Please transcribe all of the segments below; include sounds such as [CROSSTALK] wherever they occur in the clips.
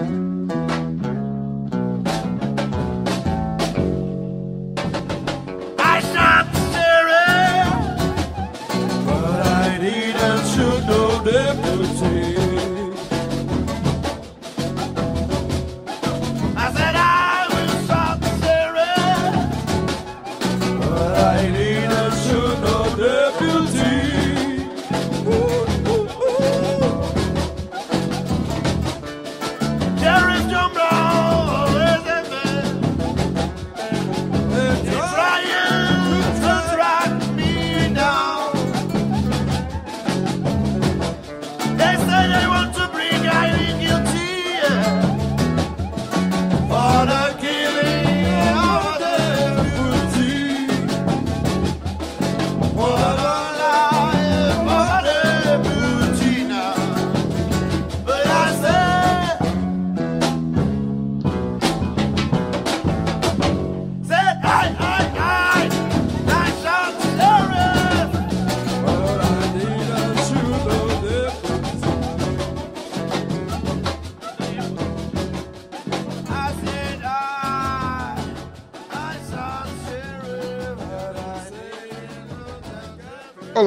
I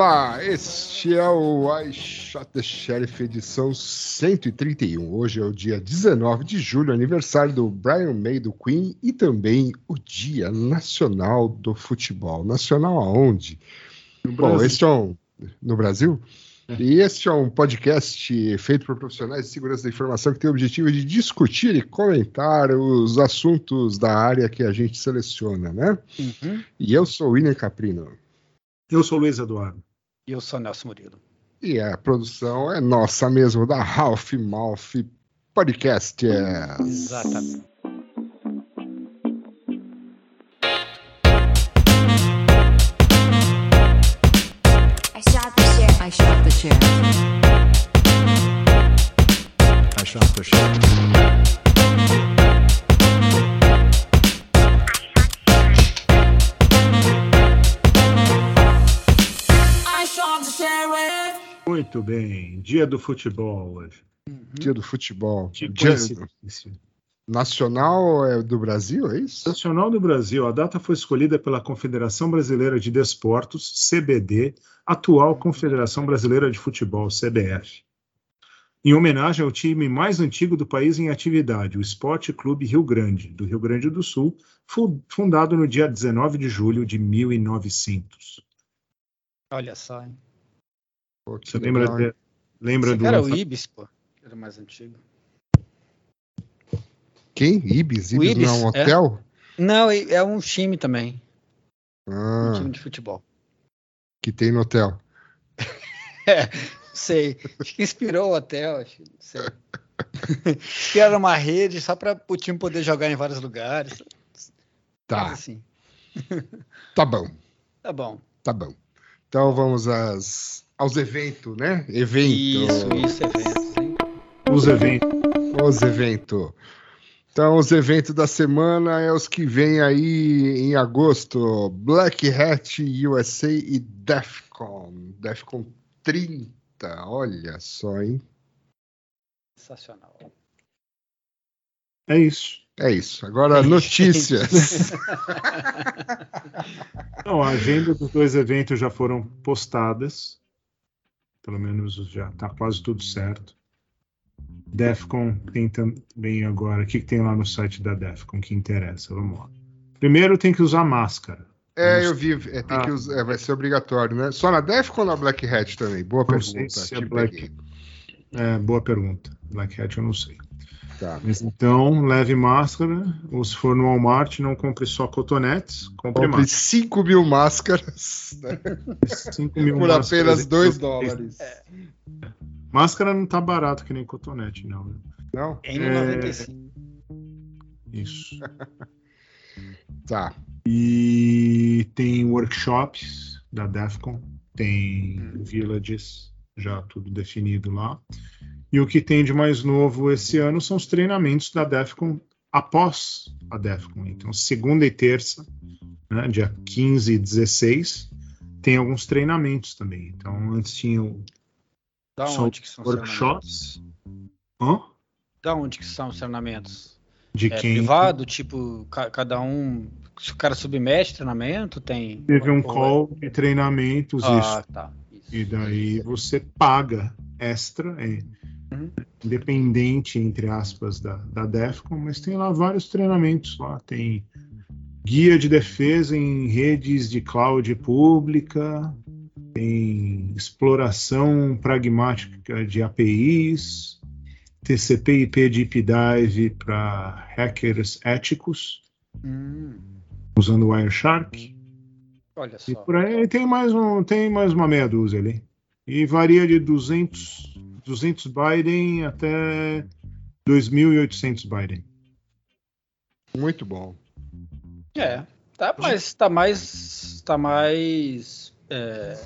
Olá, este é o I Shot the Sheriff edição 131. Hoje é o dia 19 de julho, aniversário do Brian May do Queen e também o Dia Nacional do Futebol. Nacional aonde? Bom, Brasil. este é um no Brasil. E este é um podcast feito por profissionais de segurança da informação que tem o objetivo de discutir e comentar os assuntos da área que a gente seleciona, né? Uhum. E eu sou o William Caprino. Eu sou o Luiz Eduardo. E eu sou Nelson Murilo. E a produção é nossa mesmo, da Ralph Malf Podcast. Exatamente. Muito bem. Dia do futebol hoje. Dia do futebol. Que Dia coincidência. nacional é do Brasil, é isso? Nacional do Brasil. A data foi escolhida pela Confederação Brasileira de Desportos, CBD, atual Confederação Brasileira de Futebol, CBF. Em homenagem ao time mais antigo do país em atividade, o Esporte Clube Rio Grande, do Rio Grande do Sul, fu- fundado no dia 19 de julho de 1900. Olha só, hein? Pô, Você legal, lembra, de, lembra Esse do cara é o Ibis, pô. Era mais antigo. Quem? Ibis? O Ibis, Ibis, não é um é. hotel? Não, é é um time também. Um Ah, time de futebol. que tem no hotel. [LAUGHS] É, sei. Acho que inspirou o hotel, acho, não sei. Que [LAUGHS] era uma rede só para o time poder jogar em vários lugares. Tá, assim, [LAUGHS] tá bom, tá bom. tá bom. Então vamos às, aos eventos, né? Evento. Isso, isso, eventos, hein? os eventos. Os eventos. Então, os eventos da semana é os que vêm aí em agosto: Black Hat USA e DEFCON. DEFCON 30. Olha só, hein? Sensacional. É isso. É isso. Agora, notícias. [LAUGHS] Não, a agenda dos dois eventos já foram postadas. Pelo menos já está quase tudo certo. Defcon tem também agora. O que, que tem lá no site da Defcon que interessa? Vamos lá. Primeiro tem que usar máscara. É, eu vi. É, tem Ah. que usar, é, vai ser obrigatório, né? Só na DEFCON ou na Black Hat também? Boa Não pergunta. se é Black-. É, boa pergunta. Black Hat eu não sei. Tá. Mas então, leve máscara. Ou se for no Walmart, não compre só cotonetes. Compre Compre máscara. 5 mil máscaras né? 5 mil por máscaras. apenas 2 dólares. Máscara não tá barato que nem cotonete, não. Não? N95. Isso. [LAUGHS] Tá. E tem workshops da DEFCON, tem villages, já tudo definido lá. E o que tem de mais novo esse ano são os treinamentos da DEFCON após a DEFCON. Então, segunda e terça, né, dia 15 e 16, tem alguns treinamentos também. Então, antes tinha o Da São onde que são os workshops. Hã? Da onde que são os treinamentos? De É quem privado, tipo, ca- cada um. Se o cara submete treinamento, tem. teve um ou- call de treinamentos Ah, isso, tá. Isso. e daí você paga extra, é, Uhum. Independente, entre aspas, da, da DEFCON, mas tem lá vários treinamentos lá, tem guia de defesa em redes de cloud pública, tem exploração pragmática de APIs, TCP IP Deep Dive para hackers éticos, Hum, usando Wireshark. olha E só. por aí tem mais, um, tem mais uma meia dúzia ali. E varia de 200, 200 Biden até 2.800 Biden. Muito bom. É, tá, mas tá mais. Tá mais. É,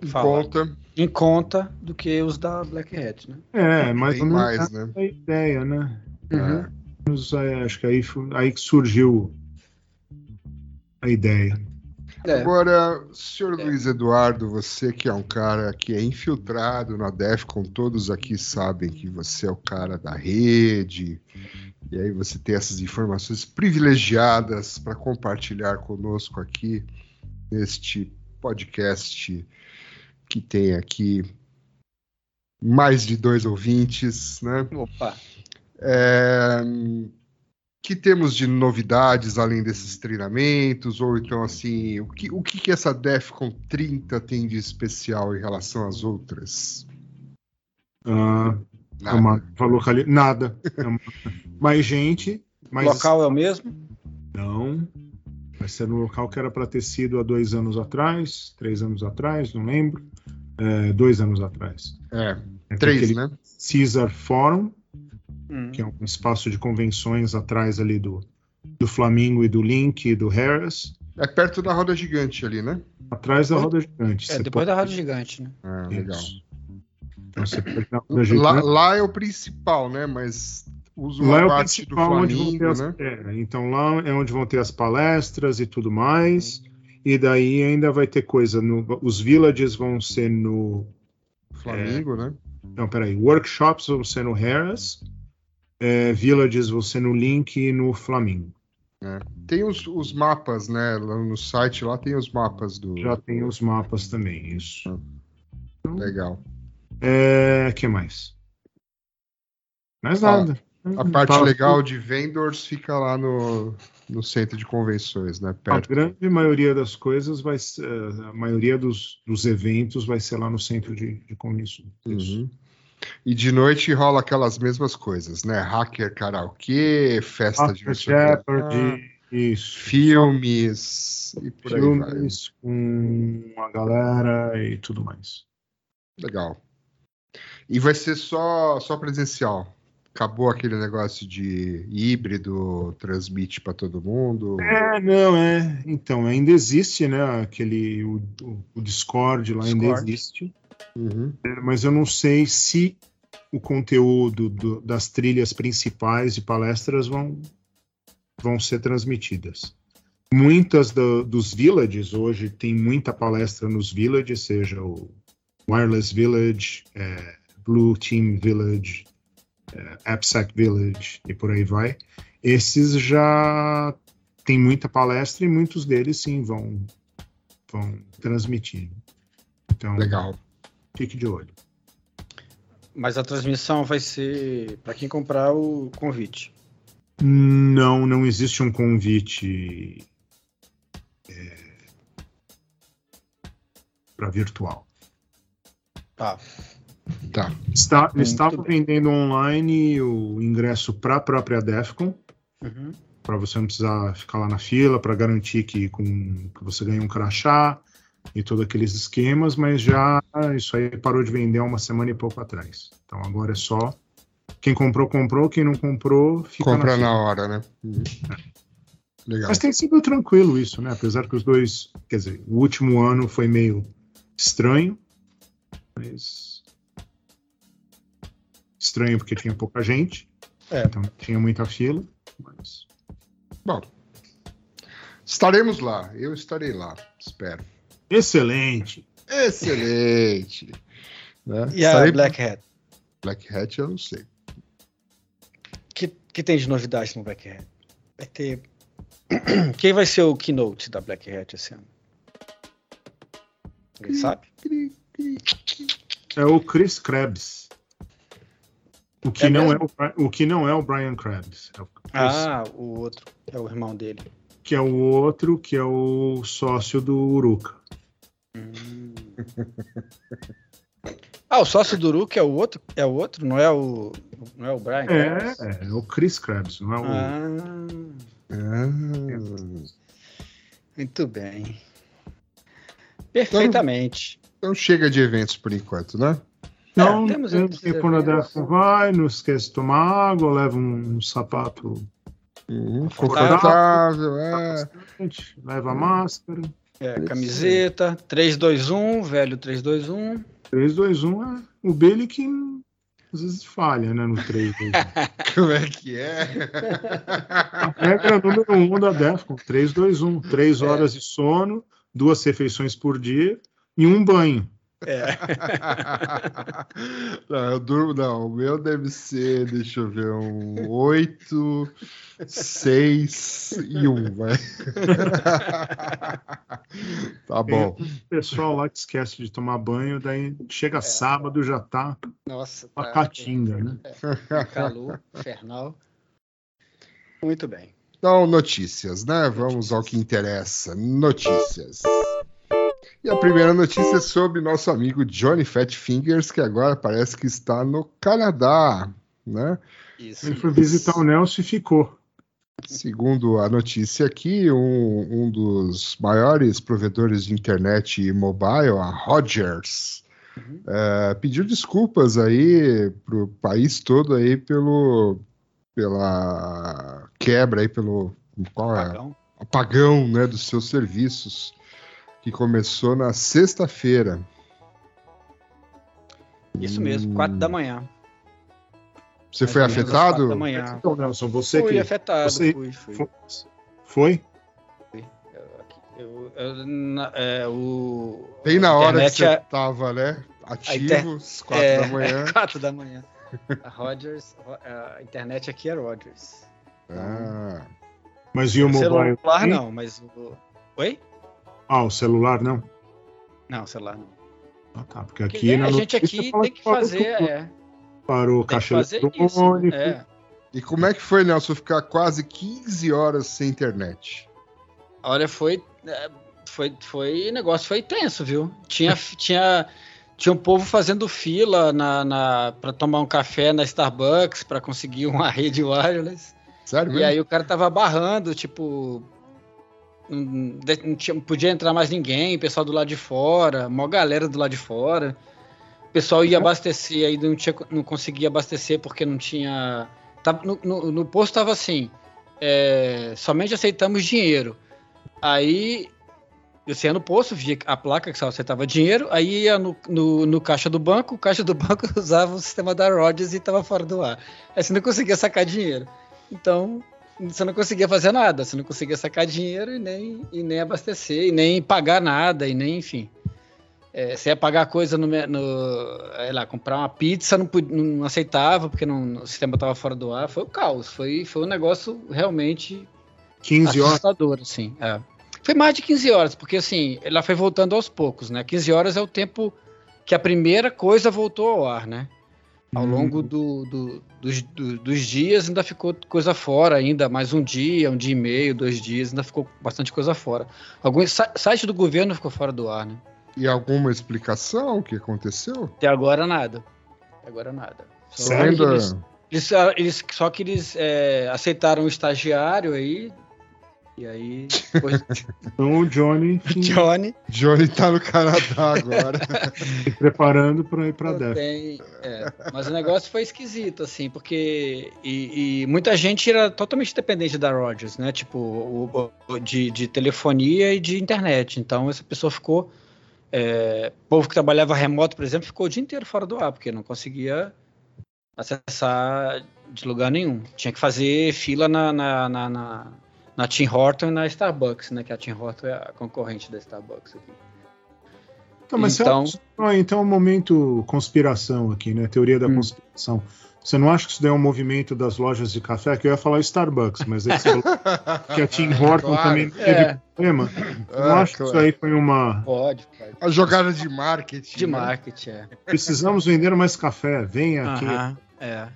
Em fala? conta, Em conta do que os da Black Hat, né? É, mais tem ou menos mais, né? a ideia, né? É. Mas, é, acho que aí, aí que surgiu a ideia. É. Agora, senhor Luiz Eduardo, você que é um cara que é infiltrado na DEFCON, todos aqui sabem que você é o cara da rede, e aí você tem essas informações privilegiadas para compartilhar conosco aqui neste podcast que tem aqui mais de dois ouvintes, né? Opa. É, que temos de novidades além desses treinamentos? Ou então, assim, o que, o que, que essa DEFCON 30 tem de especial em relação às outras? Ah, é uma, locali- Nada. É uma- mais gente, O mais local é o mesmo? Não. Vai ser no local que era para ter sido há dois anos atrás, três anos atrás, não lembro. É, dois anos atrás. É, É três, né? Caesar Forum, Hum. que é um espaço de convenções atrás ali do, do Flamengo e do Link e do Harris, É perto da roda gigante ali, né? atrás da roda gigante. É, depois pode- da Rádio Gigante, né? Ah, Isso. legal. Então você pode na roda Lá, gigante. lá é o principal, né? Mas usa uma Lá é o parte do principal onde vão ter Flamengo, as, né? é, então lá é onde vão ter as palestras e tudo mais. E daí ainda vai ter coisa no, os villages vão ser no Flamengo, né? Não, peraí. Workshops vão ser no Harris, é, Villages ser no Link e no Flamingo. Tem os, os mapas, né? Lá no site lá tem os mapas do. Já tem os mapas também, isso. Legal. É, que mais? Mais nada. A parte Fala- legal de vendors fica lá no, no centro de convenções, né? A Perto. grande maioria das coisas vai ser, a maioria dos, dos eventos vai ser lá no centro de, de convenções. Isso. Uhum. E de noite rola aquelas mesmas coisas, né? Hacker karaokê, festa de After o quê. Jeopardy, isso. filmes e por aí vai. Filmes com a galera e tudo mais. Legal. E vai ser só, só presencial. Acabou aquele negócio de híbrido, transmite para todo mundo. É, não, é. Então, ainda existe, né? Aquele. O, o- Discord lá ainda Discord. existe. Uhum. É, Mas eu não sei se o conteúdo do- das trilhas principais de palestras vão, vão ser transmitidas. Muitas do- dos villages, hoje tem muita palestra nos villages, seja o Wireless Village, é, Blue Team Village, é, AppSec Village e por aí vai. Esses já tem muita palestra e muitos deles sim vão, vão transmitir. Então, Legal. Fique de olho. Mas a transmissão vai ser para quem comprar o convite. Não, não existe um convite para virtual. Tá. Tá. Está, estava bem. vendendo online o ingresso para a própria DEFCON, Uhum. para você não precisar ficar lá na fila, para garantir que, com, que você ganha um crachá e todos aqueles esquemas, mas já isso aí parou de vender há uma semana e pouco atrás. Então agora é só quem comprou, comprou, quem não comprou, fica Compra na na hora, né? Uhum. Legal. Mas tem sido tranquilo isso, né? Apesar que os dois, quer dizer, o último ano foi meio estranho, mas estranho porque tinha pouca gente, É. então tinha muita fila, mas Bom, estaremos lá. Eu estarei lá, espero. Excelente. Excelente. Né? E a Estarei- Black Hat? Black Hat eu não sei. que tem de novidade no Black Hat? Vai ter. [CLEARS THROAT] Quem vai ser o keynote da Black Hat esse ano? Alguém sabe? É o Chris Krebs. O que, É não, é o, o que não é o Brian Krebs. É o Ah, o outro. É o irmão dele. Que é o outro, que é o sócio do Uruka. Hum. Ah, o sócio do Uruk é o outro? É o outro? Não é o. Não é o Brian? Krebs? É, é o Chris Krebs, não é o. Ah, Ah, muito bem. Perfeitamente. então chega de eventos por enquanto, né? Então, É, temos tem esses que quando a. Defcon vai, não esquece de tomar água, leva um, sapato Uhum, Confortável. confortável, é. leva máscara. É, camiseta, 321, velho 321. 3, 2, 1 é o Billy que às vezes falha, né, no 3, 2, 1. Como é que é? A regra número 1 da Defcon, 3, 2, 1. 3 É. horas de sono, duas refeições por dia e um banho. É. [LAUGHS] Não, eu durmo, não. O meu deve ser, deixa eu ver, um 8, 6 e 1, vai. [LAUGHS] tá bom. O pessoal lá que esquece de tomar banho, daí É. chega sábado já tá Nossa, uma catinga, né? É, calor infernal. Muito bem. Então, notícias, né? Vamos ao que interessa. Notícias. E a primeira notícia é sobre nosso amigo Johnny Fat Fingers, que agora parece que está no Canadá, né? Isso. Ele foi visitar o Nelson e ficou. Segundo a notícia aqui, um, um dos maiores provedores de internet e mobile, a Rogers, Uhum. eh, pediu desculpas aí para o país todo aí pelo pela quebra aí pelo qual é? Pagão. apagão né, dos seus serviços que começou na sexta-feira. Isso mesmo, 4 da manhã. Você foi afetado? quatro da manhã. Então, Nelson, você Fui que afetado, você- fui, fui. fo- foi? Eu, eu, na- é, o, Bem na hora que você é- tava, né? Ativo, inter- quatro é, da manhã. [LAUGHS] 4 da manhã. A Rogers, a internet aqui é Rogers. Ah, Mas e o O mobile? celular não, mas o. Oi? Ah, o celular não? Não, celular não. Ah, tá, porque Porque, aqui é, na a gente aqui tem que fazer, é, Parou o tem que caixa fazer isso. eletrônico. É. E como é que foi, Nelson, ficar quase 15 horas sem internet? Olha, foi, é, foi, foi, o negócio foi tenso, viu? Tinha, [LAUGHS] tinha, tinha um povo fazendo fila na, na, para tomar um café na Starbucks para conseguir uma [LAUGHS] rede wireless. Sério E mesmo? aí o cara tava barrando, tipo, não, tinha- podia entrar mais ninguém, pessoal do lado de fora, mó galera do lado de fora. O pessoal ia abastecer, aí não, tinha, não conseguia abastecer porque não tinha. No, no, no posto tava assim: é, somente aceitamos dinheiro. Aí você ia no posto, via a placa que só aceitava dinheiro, aí ia no, no, no caixa do banco, o caixa do [LAUGHS] banco usava o sistema da Rogers e estava fora do ar. Aí você não conseguia sacar dinheiro. Então, você não conseguia fazer nada, você não conseguia sacar dinheiro e nem, e nem abastecer, e nem pagar nada, e nem, enfim. É, você ia pagar coisa no, no sei lá, comprar uma pizza, não, não aceitava, porque não- o sistema estava fora do ar. Foi o caos, foi, foi um negócio realmente 15 horas. assustador, assim. é. Foi mais de 15 horas, porque assim, ela foi voltando aos poucos, né? 15 horas é o tempo que a primeira coisa voltou ao ar, né? Ao Hum. longo do- do- dos, do- dos dias ainda ficou coisa fora, ainda mais um dia, um dia e meio, dois dias, ainda ficou bastante coisa fora. Alguns sa- site do governo ficou fora do ar, né? E alguma explicação o que aconteceu? Até agora nada. Até agora nada. Só que eles, eles, eles- só que eles é, aceitaram o estagiário aí. E aí, depois, [LAUGHS] Então o Johnny Johnny Johnny tá no Canadá agora. [LAUGHS] se preparando para ir para Não Def. tem, é, mas o negócio foi esquisito, assim, porque. E, e muita gente era totalmente dependente da Rogers, né? Tipo, o- o- de, de telefonia e de internet. Então, essa pessoa ficou. É, povo que trabalhava remoto, por exemplo, ficou o dia inteiro fora do ar, porque não conseguia acessar de lugar nenhum. Tinha que fazer fila na, na, na, na, na Tim Horton e na Starbucks, né? Que a Tim Horton é a concorrente da Starbucks aqui. Então, mas Então- então... então é um momento conspiração aqui, né? Teoria da Hum. conspiração. Você não acha que isso daí é um movimento das lojas de café? Que eu ia falar Starbucks, mas aí você falou que a Tim Horton Claro. também teve É. problema. Eu não Ah, acho que isso claro. aí foi uma. Pode, pode. A jogada de marketing. De né? marketing, é. Precisamos vender mais café. Venha aqui. Aham, é.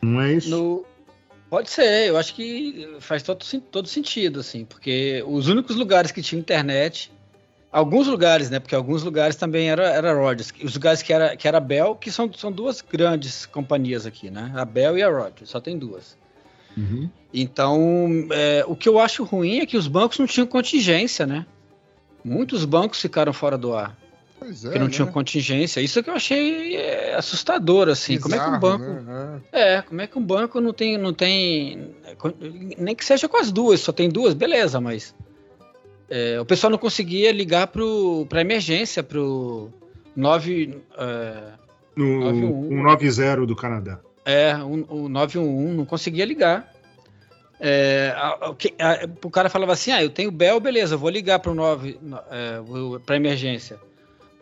Não é isso? No... Pode ser, eu acho que faz todo, todo sentido, assim, porque os únicos lugares que tinham internet, alguns lugares, né? Porque alguns lugares também era, era Rogers. Os lugares que era, que era Bell, que são, são duas grandes companhias aqui, né? A Bell e a Rogers, só tem duas. Uhum. Então, é, o que eu acho ruim é que os bancos não tinham contingência, né? Muitos bancos ficaram fora do ar, Pois é, porque não né? tinham contingência. Isso que eu achei é, assustador, assim. Como é que um Bizarro, banco né? é, como é que um banco não tem, não tem, nem que seja com as duas, só tem duas, beleza, mas é, o pessoal não conseguia ligar pro, pra emergência, pro 9, é, No 91. 190 do Canadá. é, o, o 911, não conseguia ligar. É, a- a- o que- a- o cara falava assim, ah, eu tenho Bell, beleza, vou ligar pro 9, no- é, vou- pra emergência.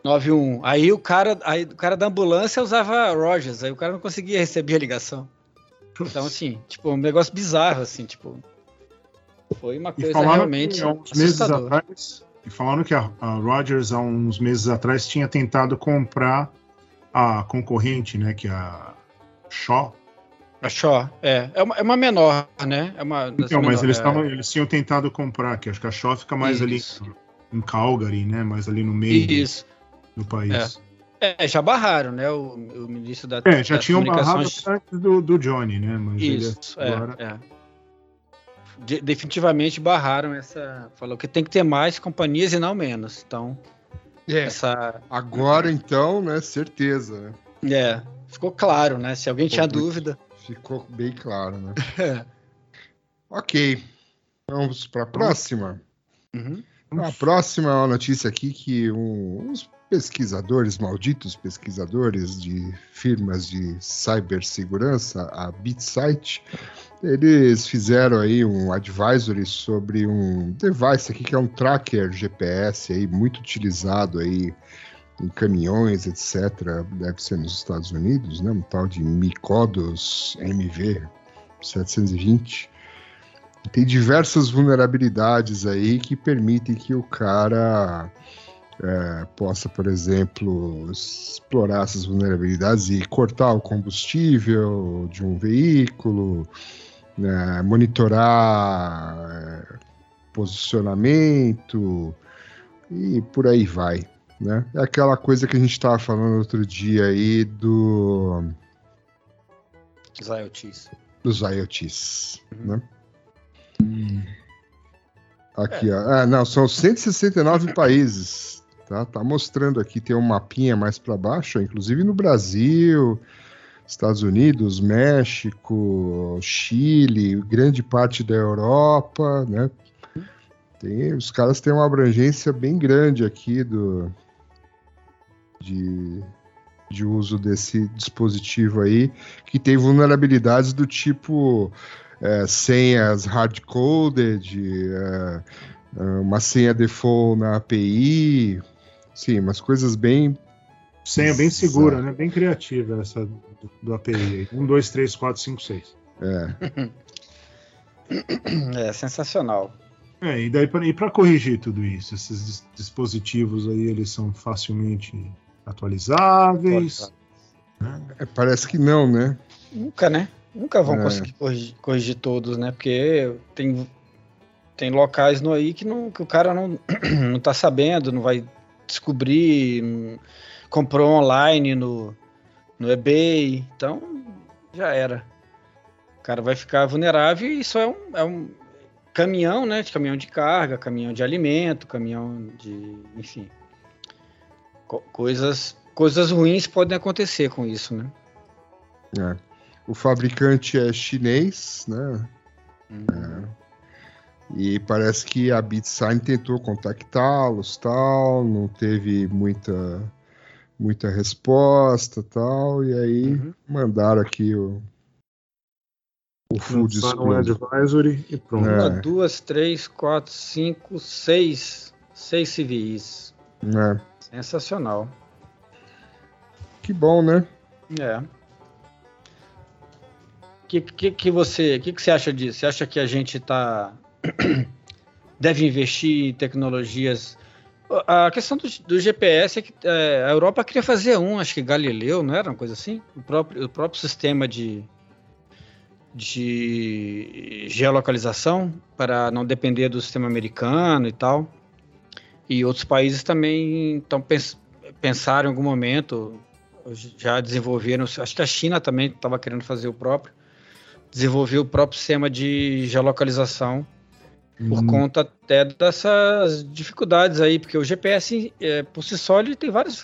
91. Aí o cara, aí o cara da ambulância usava Rogers, aí o cara não conseguia receber a ligação. Então, assim, tipo, um negócio bizarro, assim, tipo. Foi uma E coisa realmente que há uns meses atrás, e falaram que a, a Rogers há uns meses atrás tinha tentado comprar a concorrente, né, que é a Shaw. A Shaw, é. É uma, é uma menor, né? É uma Então, mas menor- eles, é, tavam, eles tinham tentado comprar, que acho que a Shaw fica mais Isso. ali em Calgary, né, mais ali no meio Isso. Do país. É, já barraram, né? O, o ministro da É, já das tinham barrado comunicações. antes do, do Johnny, né, mas Isso, ele é, agora... é. De- definitivamente barraram essa. Falou que tem que ter mais companhias e não menos. Então, É, essa. agora então, né? Certeza. né? É, ficou claro, né? Se alguém tinha Ficou muito- dúvida. Ficou bem claro, né? [LAUGHS] É. Ok. Vamos para a próxima. Uhum. A próxima é uma notícia aqui que um- uns pesquisadores, malditos pesquisadores de firmas de cibersegurança, a BitSite, eles fizeram aí um advisory sobre um device aqui que é um tracker GPS aí muito utilizado aí em caminhões, etc. Deve ser nos Estados Unidos, né? Um tal de Micodos MV 720 tem diversas vulnerabilidades aí que permitem que o cara é, possa, por exemplo, explorar essas vulnerabilidades e cortar o combustível de um veículo, né, monitorar é, posicionamento e por aí vai. Né? É aquela coisa que a gente estava falando outro dia aí do, Os IoTs. dos IoTs. Uhum. Né? Aqui, ó. Ah, não, são 169 países. Tá, tá mostrando aqui, tem um mapinha mais para baixo, inclusive no Brasil, Estados Unidos, México, Chile, grande parte da Europa, né? Tem, os caras têm uma abrangência bem grande aqui do de, de uso desse dispositivo aí, que tem vulnerabilidades do tipo é, senhas hard-coded, é, é, uma senha default na API, sim, umas coisas bem. Senha bem Exato. segura, né? Bem criativa essa do, do API. 1, 2, 3, 4, 5, 6. É, É sensacional. É, e daí para corrigir tudo isso, esses dis- dispositivos aí, eles são facilmente atualizáveis. é, parece que não, né? Nunca, né? Nunca vão É. conseguir corrigir, corrigir todos, né? Porque tem, tem locais no aí que, não, que o cara não, [CLEARS THROAT] não tá sabendo, não vai descobrir, não- comprou online no, no eBay, então já era. O cara vai ficar vulnerável e isso é um, é um caminhão, né? De caminhão de carga, caminhão de alimento, caminhão de. enfim. Co- coisas, coisas ruins podem acontecer com isso, né? É. O fabricante é chinês, né? E parece que a BitSign tentou contactá-los, tal, não teve muita muita resposta, tal, e aí Uhum. mandaram aqui o o full um disclosure. advisory e pronto. É. Uma, duas, três, quatro, cinco, seis. Seis civis. né? Sensacional. Que bom, né? É. que, que, que você, que, que você acha disso? Você acha que a gente tá [CLEARS THROAT] deve investir em tecnologias? A questão do, do GPS é que é, a Europa queria fazer um, acho que Galileu, não era uma coisa assim? O próprio, o próprio sistema de, de geolocalização para não depender do sistema americano e tal. E outros países também estão pens pensaram em algum momento, já desenvolveram, acho que a China também estava querendo fazer o próprio, desenvolver o próprio sistema de geolocalização por Hum. conta até dessas dificuldades aí, porque o GPS é, por si só ele tem várias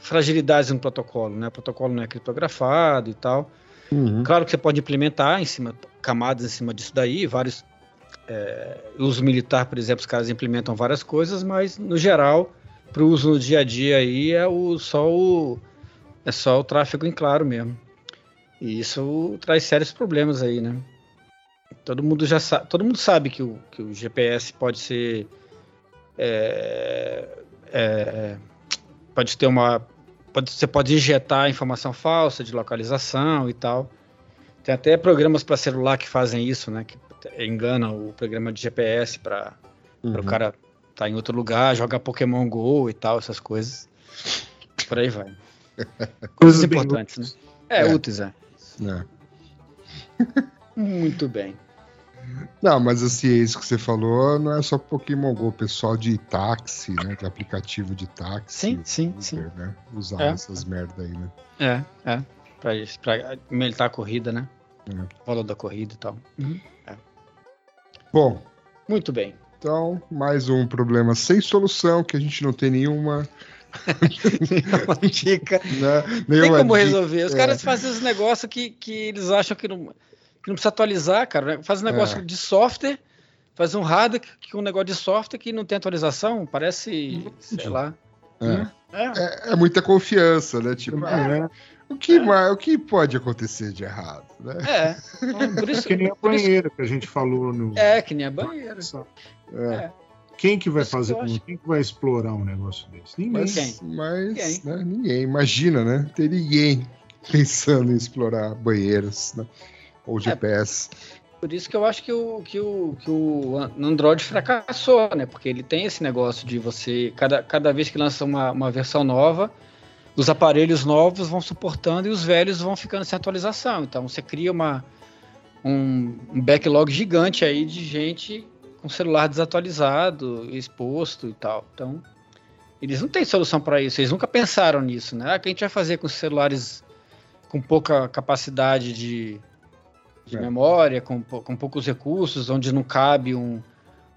fragilidades no protocolo, né? O protocolo não é criptografado e tal. Uhum. Claro que você pode implementar em cima camadas em cima disso daí, vários é, uso militar, por exemplo, os caras implementam várias coisas, mas no geral, para o uso no dia a dia aí é o só o é só o tráfego em claro mesmo. E isso traz sérios problemas aí, né? Todo mundo já sabe, todo mundo sabe que o, que o GPS pode ser é, é, pode ter uma pode, você pode injetar informação falsa de localização e tal. Tem até programas para celular que fazem isso, né? Que enganam o programa de GPS para Uhum. o cara estar em outro lugar, jogar Pokémon Go e tal, essas coisas. Por aí vai. [LAUGHS] Coisas importantes, né? É, É. úteis, é. É. Muito bem. Não, mas assim, isso que você falou não é só Pokémon Go, o pessoal de táxi, né? De aplicativo de táxi. Sim, sim, Uber, sim. Né? Usar É. essas merda aí, né? É, é. Pra, isso, pra aumentar a corrida, né? É. Da corrida e tal. Bom, Muito bem. então, mais um problema sem solução, que a gente não tem nenhuma. Uma dica. [LAUGHS] Né, Tem nenhuma como dica. resolver. Os é. caras fazem os negócios que, que eles acham que não, que não precisa atualizar, cara. Faz um negócio É. de software, faz um hardware que, que um negócio de software que não tem atualização, parece, sei lá. É. É, É, é muita confiança, né? Tipo, ah, É, o, que mais, o que pode acontecer de errado? Né? é. Por isso, que nem a por isso- banheira que a gente falou no. é, que nem a banheira. É, Quem que vai Isso que fazer, quem que vai explorar um negócio desse? Ninguém. mas Ninguém. mas Ninguém. Né, ninguém. Imagina, né? Tem ninguém [LAUGHS] pensando em explorar banheiros né? Ou É. GPS. Por isso que eu acho que o, que o, que o Android fracassou, né? Porque ele tem esse negócio de você, cada, cada vez que lança uma, uma versão nova, os aparelhos novos vão suportando e os velhos vão ficando sem atualização. Então você cria uma, um, um backlog gigante aí de gente com celular desatualizado, exposto e tal. Então, eles não têm solução para isso, eles nunca pensaram nisso, né? Ah, o que a gente vai fazer com os celulares com pouca capacidade de, de É. memória, com, com poucos recursos, onde não cabe um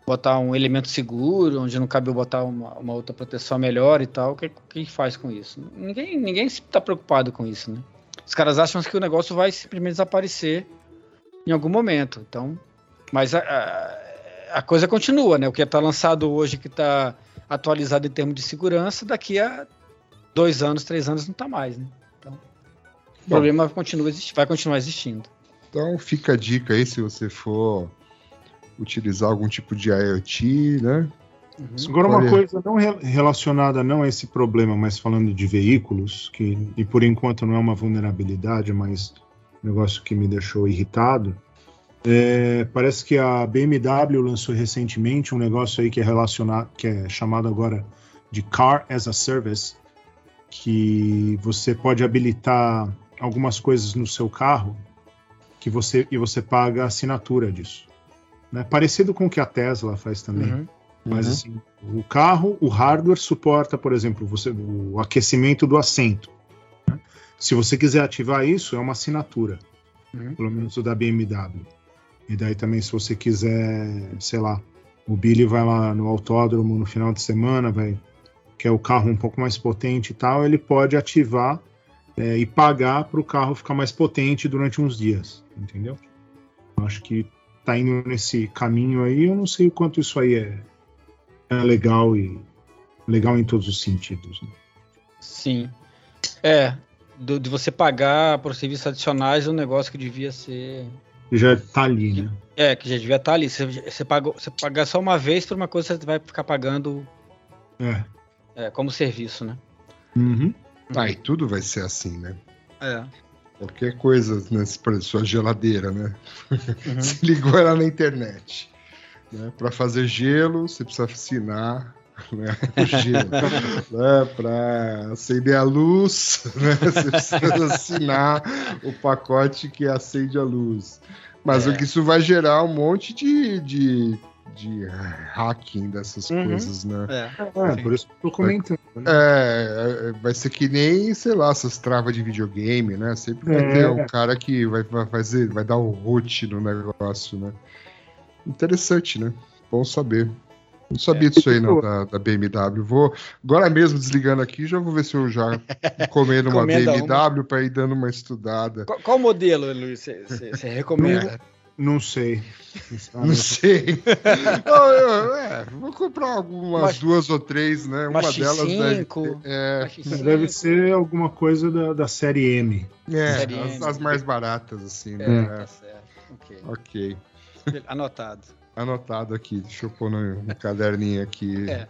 botar um elemento seguro, onde não cabe botar uma, uma outra proteção melhor e tal. O que, que faz com isso? Ninguém ninguém está preocupado com isso, né? Os caras acham que o negócio vai simplesmente desaparecer em algum momento. Então, mas a, a, a coisa continua, né? O que está lançado hoje, que está atualizado em termos de segurança, daqui a dois anos, três anos não está mais, né? Então, o problema continua vai continuar existindo. Então fica a dica aí se você for utilizar algum tipo de IoT, né? Uhum. Agora, uma coisa não re- relacionada não a esse problema, mas falando de veículos, que e por enquanto não é uma vulnerabilidade, mas um negócio que me deixou irritado. é, parece que a BMW lançou recentemente um negócio aí que é relacionado, que é chamado agora de Car as a Service, que você pode habilitar algumas coisas no seu carro que você e você paga a assinatura disso. Né? Parecido com o que a Tesla faz também. Uhum. Mas Uhum. assim, o carro, o hardware suporta, por exemplo, você, o aquecimento do assento. né? Se você quiser ativar isso, é uma assinatura, Uhum. pelo menos o da BMW. E daí também, se você quiser, sei lá, o Billy vai lá no autódromo no final de semana, vai quer o carro um pouco mais potente e tal, ele pode ativar é, e pagar para o carro ficar mais potente durante uns dias, entendeu? Eu acho que tá indo nesse caminho aí, eu não sei o quanto isso aí é, é legal e legal em todos os sentidos. né? Sim. É, do- de você pagar por serviços adicionais é um negócio que devia ser. Já tá ali, né? É, que já devia estar ali. Você, você, pagou, você pagar só uma vez por uma coisa, você vai ficar pagando É. é, como serviço, né? Uhum. Ah, e tudo vai ser assim, né? É. Qualquer coisa, né? Por sua geladeira, né? Uhum. [LAUGHS] Você ligou ela na internet. Né? Para fazer gelo, você precisa assinar né? [LAUGHS] o gelo. né? Para acender a luz, [LAUGHS] né? você precisa assinar o pacote que acende a luz. Mas É. o que isso vai gerar um monte de, de, de hacking dessas Uhum. coisas, né? É. É, por isso que eu tô comentando. né? É, é, vai ser que nem, sei lá, essas travas de videogame, né? Sempre vai É. ter um cara que vai, vai fazer, vai dar o root no negócio, né? Interessante, né? Bom saber. Não sabia disso aí, não, da, da BMW. Vou, agora mesmo desligando aqui, já vou ver se eu já [LAUGHS] encomendo uma BMW para ir dando uma estudada. Qual, qual modelo, Luiz, você recomenda? Não sei. Não sei. [LAUGHS] Não, eu- é, vou comprar algumas Uma- duas ou três, né? uma Uma delas deve X5, ter- é, Uma X5. Deve ser alguma coisa da, da série M. É, Série as, M. as mais baratas, assim, É, né? tá certo. Ok. Ok. Anotado. Anotado aqui, deixa eu pôr no, no caderninho aqui. É.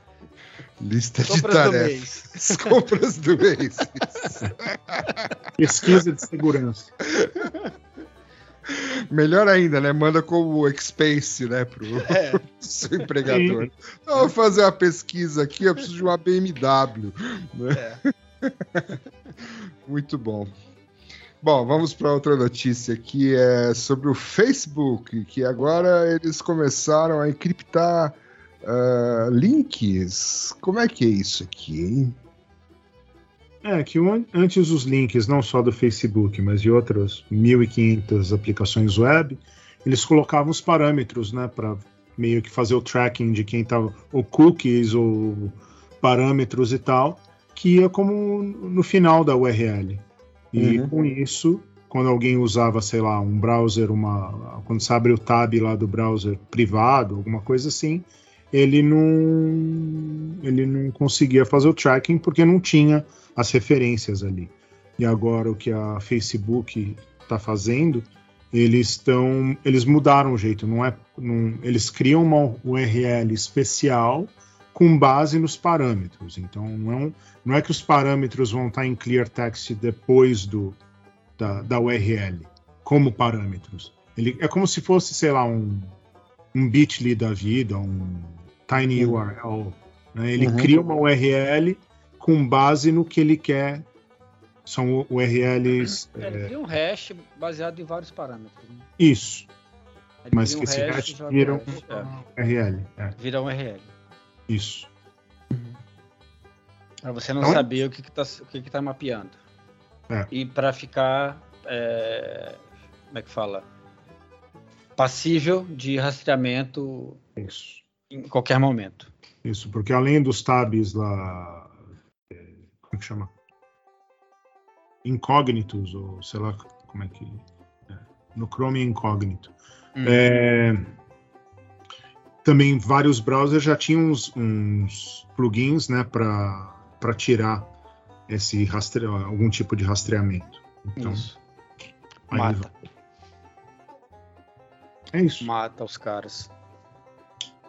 Lista de Compras do tarefas. [LAUGHS] compras do mês. Pesquisa de segurança. [LAUGHS] Melhor ainda, né? Manda como expense, né, pro É. [LAUGHS] seu empregador. Não, vou fazer uma pesquisa aqui, eu preciso de uma BMW. né? É. [LAUGHS] Muito bom. Bom, vamos para outra notícia que é sobre o Facebook, que agora eles começaram a encriptar ah, links. Como é que é isso aqui, hein? É, que antes os links, não só do Facebook, mas de outras 1.500 aplicações web, eles colocavam os parâmetros, né, para meio que fazer o tracking de quem estava, ou cookies, ou parâmetros e tal, que ia como no final da URL. E Uhum. com isso, quando alguém usava, sei lá, um browser, uma, quando você abre o tab lá do browser privado, alguma coisa assim, ele não, ele não conseguia fazer o tracking porque não tinha as referências ali. E agora o que a Facebook está fazendo, eles estão, eles mudaram o jeito. Não é, não, eles criam uma URL especial com base nos parâmetros. Então não é, não é que os parâmetros vão estar em clear text depois do da, da URL como parâmetros. Ele é como se fosse, sei lá, um um Bitly da vida, um tiny Uhum. URL. né? Ele Uhum. cria uma URL com base no que ele quer. São URLs. Ele é, cria um hash baseado em vários parâmetros. né? isso, Ele mas que um esse hash hash vira um hash. É, URL. É, vira um URL. isso. Pra você não Então- saber o que, que, tá, que, que tá mapeando. É. E para ficar. é, como é que fala? Passível de rastreamento Isso. em qualquer momento. Isso, porque além dos tabs lá. É, Como é que chama? Incógnitos, ou sei lá como é que. é, no Chrome é incógnito. Hum. É, também vários browsers já tinham uns, uns plugins né, para tirar esse rastre... algum tipo de rastreamento. Então, Isso. aí Mata. é isso. Mata os caras.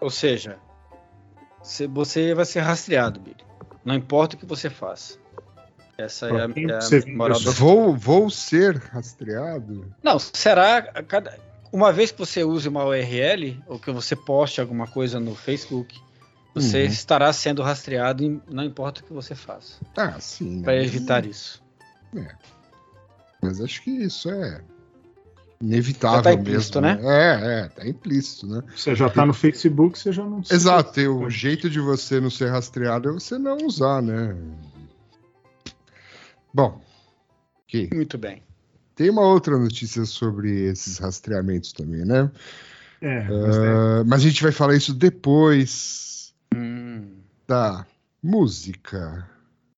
Ou seja, se- você vai ser rastreado, Billy. Não importa o que você faça. Essa é a, é a moral sua- Vou, vou ser rastreado? Não, será cada uma vez que você use uma URL ou que você poste alguma coisa no Facebook, você Uhum. estará sendo rastreado e não importa o que você faça, Ah, sim. para evitar isso. Mas acho que isso é inevitável Já tá implícito, mesmo. né? É, é, tá implícito, né? Você já está no Facebook, você já não Exato, e o jeito de você não ser rastreado é você não usar, né? Bom, ok. Muito bem. Tem uma outra notícia sobre esses rastreamentos também, né? É, mas é, Ah, mas a gente vai falar isso depois Hum, da música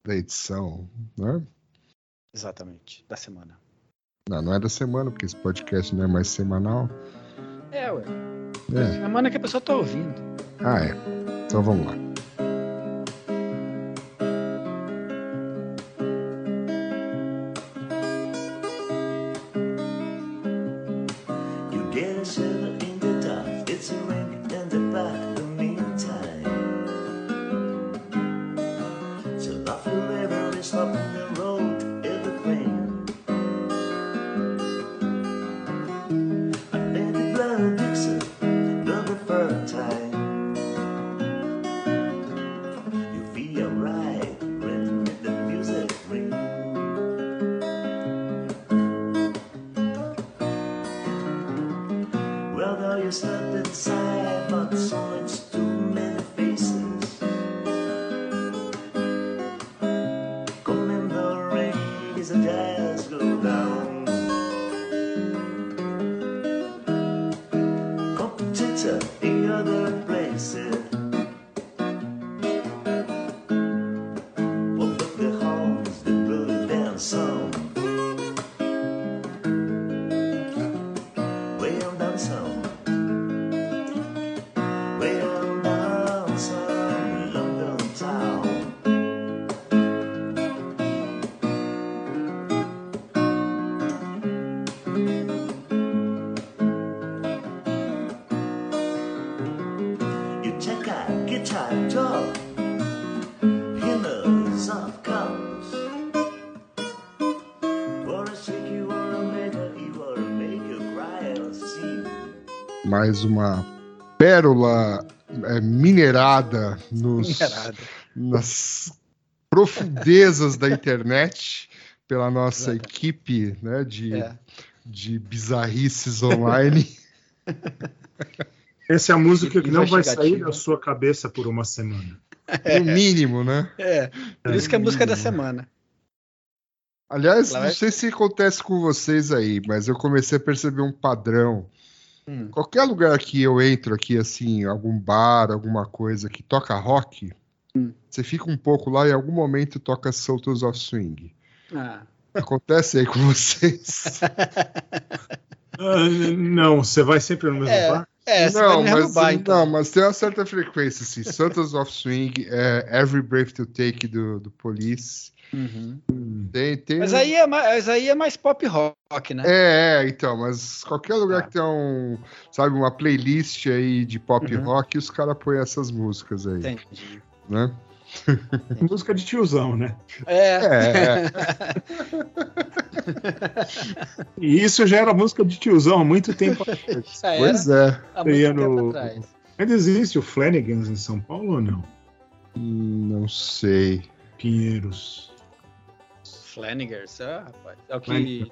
da edição, né? exatamente, da semana. Não, não é da semana, porque esse podcast não é mais semanal. É, ué. É. Semana que a pessoa tá ouvindo. Ah, é. Então vamos lá. Mais uma pérola é, minerada nos, Minerada. nas profundezas da internet pela nossa Exato. equipe né, de, É. de bizarrices online. [LAUGHS] Essa é a música que não vai sair da sua cabeça por uma semana. No mínimo, né? É, por isso que é a música da semana. Aliás, Ela não vai- sei se acontece com vocês aí, mas eu comecei a perceber um padrão. Hum. Qualquer lugar que eu entro aqui, assim, algum bar, alguma coisa que toca rock, Hum. você fica um pouco lá e em algum momento toca Sultans of Swing. Ah, Acontece aí com vocês? [LAUGHS] [LAUGHS] Ah, não, você vai sempre no mesmo É. bar? É, não, mas, então. não, mas tem uma certa frequência, assim. Sultans of Swing, é, Every Brave to Take do, do Police. Uhum. Tem, tem... Mas aí é mais, mas aí é mais pop rock, né? É, é, então, mas qualquer lugar Tá. que tem um, sabe, uma playlist aí de pop Uhum. rock, os caras põem essas músicas aí, Entendi. né? Música de tiozão, né? É, É, E isso já era música de tiozão há muito tempo atrás. isso aí pois é. há no-. Ainda existe o Flanagan's em São Paulo ou não? Não sei. Pinheiros. Flanagers, ah, rapaz. É o que. Flanagan.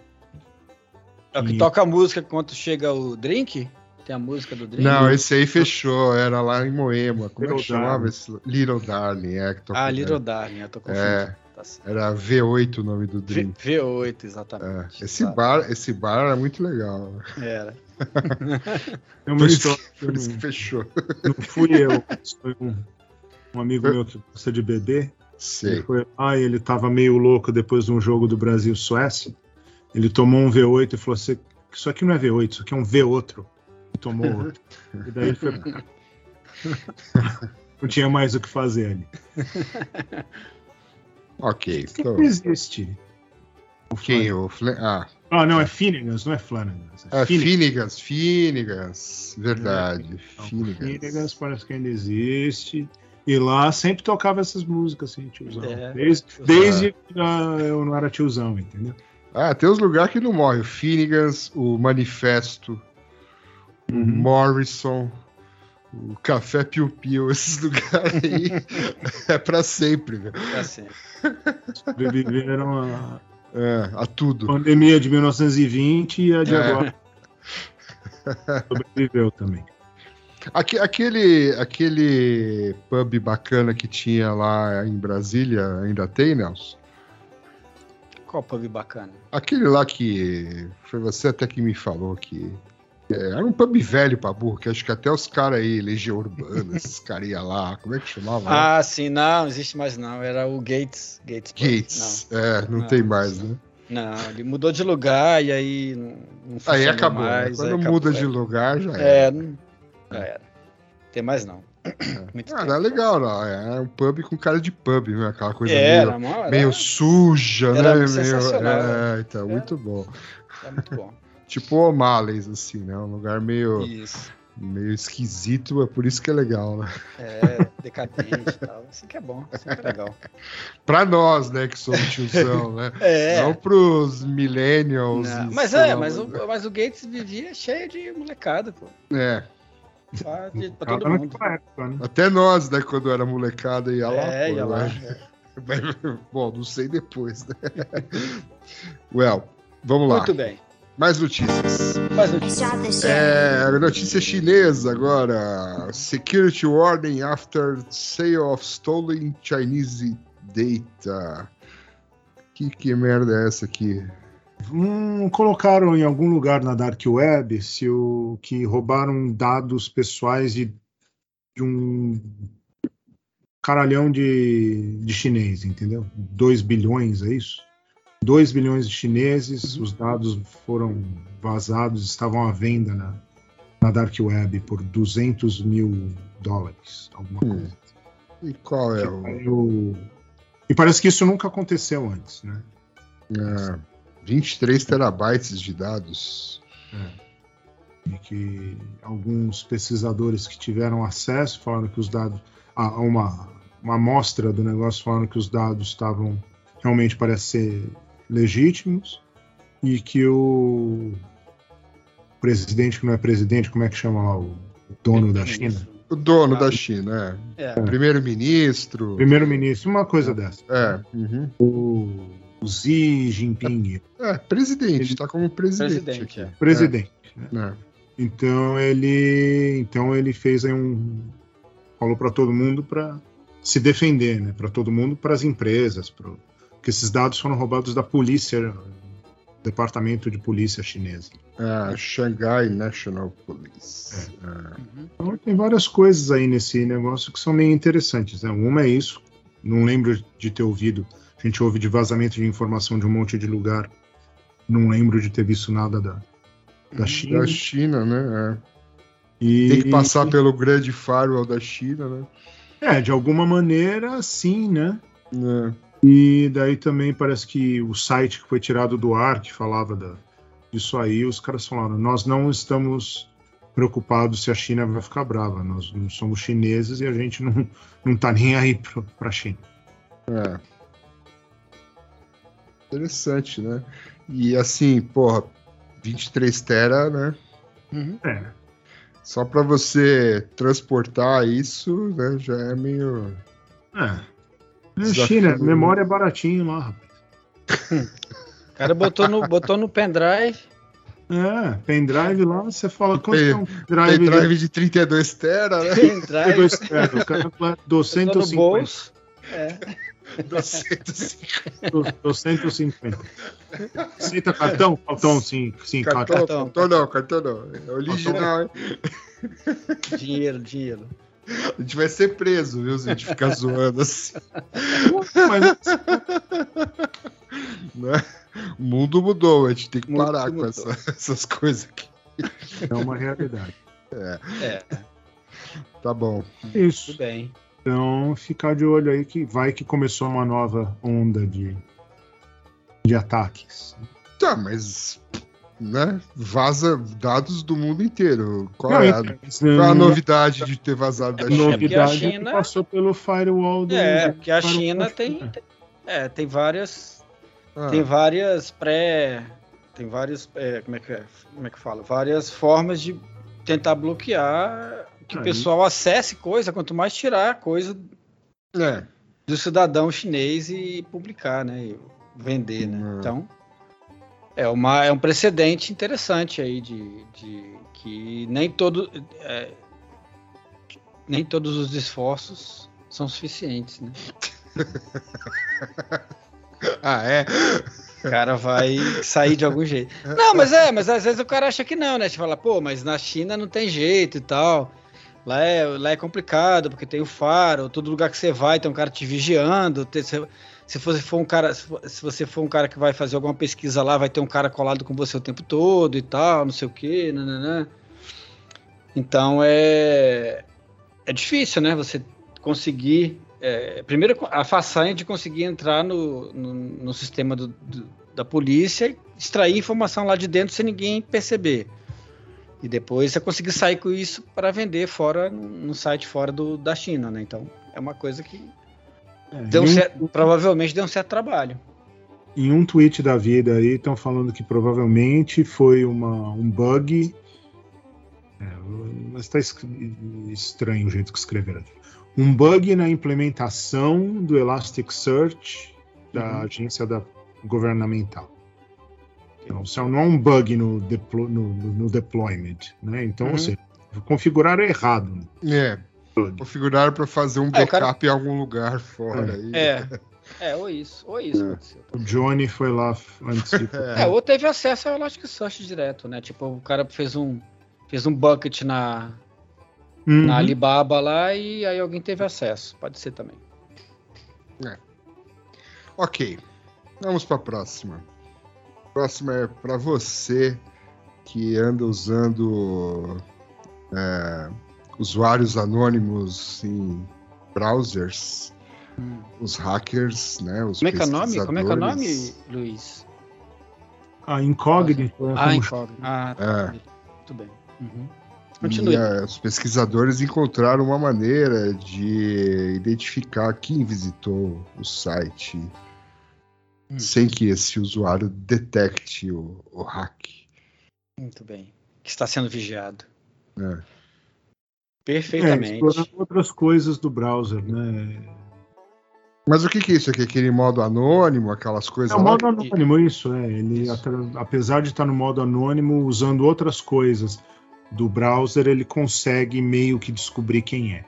É o que toca a música quando chega o drink? Tem a música do drink? Não, esse aí fechou, era lá em Moema. Como é Little que chamava Darling. esse? Little Darling, é. Que Ah, Little Darling, eu tô confundindo. É. Tá certo. Era V8 o nome do V- drink. V8, É, exatamente. esse, Exato. bar, esse bar era muito legal. Era. [LAUGHS] Tem uma Por isso, história que por isso que fechou. não fui eu, [LAUGHS] foi um, um amigo meu que gosta de beber. Ele Sei. foi lá e ele tava meio louco depois de um jogo do Brasil-Suécia. Ele tomou um V8 e falou assim: Isso aqui não é V8, isso aqui é um V outro. Tomou outro. E daí ele foi. Não tinha mais o que fazer ali. Ok. Então, existe. O quem? Flanagan. O Fla- Ah, Ah, não, é Finnegan's, não é Flanagan's. é Finnegan. Finnegan's. Finnegan's. Verdade. Finnegan's. Finnegan's parece que ainda existe. E lá sempre tocava essas músicas assim, tiozão. É. Desde, desde que ah, eu não era tiozão, entendeu? Ah, tem uns lugares que não morrem. O Finnegan's, o Manifesto, Uhum. Morrison, o Café Piu Piu, [LAUGHS] esses lugares aí é pra sempre, velho. Tá assim. Sobreviveram a É, a tudo. pandemia de 1920 e a de É. agora. Sobreviveu também. Aque- Aquele, aquele pub bacana que tinha lá em Brasília, ainda tem, Nelson? Qual pub bacana? Aquele lá que foi você até que me falou que é, era um pub velho pra burro, que acho que até os caras aí, Legião Urbana, [LAUGHS] esses caras iam lá, como é que chamava? Ah, sim, não, não existe mais não. Era o Gates. Gates. Gates. É, não, Não, tem mais, né? Não, não, ele mudou de lugar e aí não, não Aí acabou. né? mais. Quando aí acabou, muda é. de lugar, já É, é. não, já era. Tem mais não. [COUGHS] Muito Ah, era legal, não. É um pub com cara de pub, né? Aquela coisa É, meio, era, era, meio suja, era né? Meio, é, então, É. muito bom. era muito bom. Tipo O'Malley's, assim, né? Um lugar meio, Isso. meio esquisito, é por isso que é legal, né? É, decadente e tal. Assim que é bom, assim que é legal. [LAUGHS] Pra nós, né, que somos tiozão, né? [LAUGHS] É. Não pros millennials. Não, mas é, lá, mas o, mas o Gates vivia cheio de molecada, pô. É, Pra, pra todo mundo. época, né? até nós, né, quando era molecada, ia lá. É, pô, ia lá. né? Mas, [LAUGHS] Bom, não sei depois, né? Well, vamos lá. Muito bem. Mais notícias. The sheriff. É, notícia chinesa agora. Security warning after sale of stolen Chinese data. Que, que merda é essa aqui? Hum, colocaram em algum lugar na Dark Web se o que roubaram dados pessoais de, de um caralhão de, de chinês, entendeu? 2 bilhões, é isso? 2 bilhões de chineses, os dados foram vazados, estavam à venda na, na Dark Web por 200 mil dólares, alguma Hum. coisa. E qual é o. E parece que isso nunca aconteceu antes, né? É, 23 terabytes de dados. e que alguns pesquisadores que tiveram acesso falaram que os dados, a a uma, uma amostra do negócio falaram que os dados estavam realmente parece ser legítimos e que o presidente que não é presidente, como é que chama lá o dono da China, O dono Ah. da China, é. É. Primeiro-ministro. primeiro-ministro, uma coisa dessa, É, uhum. o, o Xi Jinping, é, presidente, tá como presidente. Presidente, aqui. é. presidente. É. Então ele, então ele fez aí um falou para todo mundo para se defender, né? Para todo mundo, para as empresas, pro, que esses dados foram roubados da polícia, departamento de polícia chinesa. É, Shanghai National Police. É. Uhum. Então tem várias coisas aí nesse negócio que são meio interessantes. Né? Uma é isso, não lembro de ter ouvido. A gente ouve de vazamento de informação de um monte de lugar. Não lembro de ter visto nada da, da China. Da China, né? E, É. Tem que passar pelo grande firewall da China, né? É, de alguma maneira, sim, né? É. E daí também parece que o site que foi tirado do ar, que falava da, disso aí, os caras falaram: nós não estamos preocupados se a China vai ficar brava, nós não somos chineses e a gente não, não tá nem aí para a China. É. Interessante, né? E assim, porra, 23 tera, né? Uhum. É, Só para você transportar isso, né? Já é meio. é. É. China, memória é baratinho lá, rapaz. O cara botou no, botou no pendrive. É, pendrive lá, você fala quanto Pen- é um pendrive? Tem drive de 32 tera, né? Pendrive. Dois, é, o cara [LAUGHS] no 250. bolso. É. [LAUGHS] 250 250. Aceita cartão? Cartão, sim, sim, cartão, cartão. cartão. cartão não, cartão não. É original, hein? Dinheiro, dinheiro. A gente vai ser preso, viu? Se a gente ficar [LAUGHS] zoando assim. Mas [LAUGHS] Né? O mundo mudou, a gente tem que parar com essa- [LAUGHS] essas coisas aqui. é uma realidade. É, Tá bom. Isso. tudo bem. Então, ficar de olho aí que vai que começou uma nova onda de, de ataques. Tá, mas. Né? Vaza dados do mundo inteiro. Qual Não, é a, então, qual é a novidade de ter vazado da É China? porque a novidade é que China- passou pelo firewall do. É, porque a China tem, China. é, tem várias, Ah, tem várias pré, tem várias, é, como é que é, como é que fala, várias formas de tentar bloquear que o Aí. pessoal acesse coisa, quanto mais tirar coisa é. do cidadão chinês e publicar, né, e vender, né. Hum. Então é uma é um precedente interessante aí de, de que nem todo é, nem todos os esforços são suficientes, né. [LAUGHS] Ah, é? O cara vai sair de algum jeito. Não, mas é, mas às vezes o cara acha que não, né? Você fala, pô, mas na China não tem jeito e tal. Lá é, lá é complicado, porque tem o faro, todo lugar que você vai tem um cara te vigiando. tem- se, se você for um cara, se, você for um cara que vai fazer alguma pesquisa lá, vai ter um cara colado com você o tempo todo e tal, não sei o quê. Então é é difícil, né? Você conseguir é, primeiro a façanha de conseguir entrar no, no, no sistema do- do- da polícia e extrair informação lá de dentro sem ninguém perceber. E depois você conseguir sair com isso para vender fora no site fora do, da China, né? Então é uma coisa que É, deu um um, certo- provavelmente deu um certo trabalho. em um tweet da vida aí estão falando que provavelmente foi uma, um bug. É, mas está estranho o jeito que escreveram. Um bug na implementação do Elasticsearch da Uhum. agência da, governamental. Então, isso não é um bug no, deplo- no- no- no deployment, né? Então, Uhum. ou seja, configuraram errado. É. Configurar para fazer um É, o cara- backup em algum lugar fora. aí. É. É, ou isso, ou isso É. aconteceu. O Johnny foi lá antes de. [LAUGHS] É, ou teve acesso ao Elasticsearch direto, né? Tipo, o cara fez um fez um bucket na, Uhum. na Alibaba lá e aí alguém teve acesso. Pode ser também. Ok. Vamos para a próxima. A próxima é para você que anda usando é, usuários anônimos em browsers, os hackers, né? Os Como é que é o nome? Como é que é o nome. Luiz? A incógnito. Ah, como incógnito. Ah, tá. É. Muito bem. Uhum. E Continue. é, os pesquisadores encontraram uma maneira de identificar quem visitou o site Hum. sem que esse usuário detecte o, o hack. Muito bem. Que está sendo vigiado. É. É, Perfeitamente. explorando outras coisas do browser, né? Mas o que, que é isso aqui? Aquele modo anônimo, aquelas coisas É o lá? modo anônimo, isso, é. Ele, Isso. apesar de estar no modo anônimo, usando outras coisas do browser, ele consegue meio que descobrir quem é.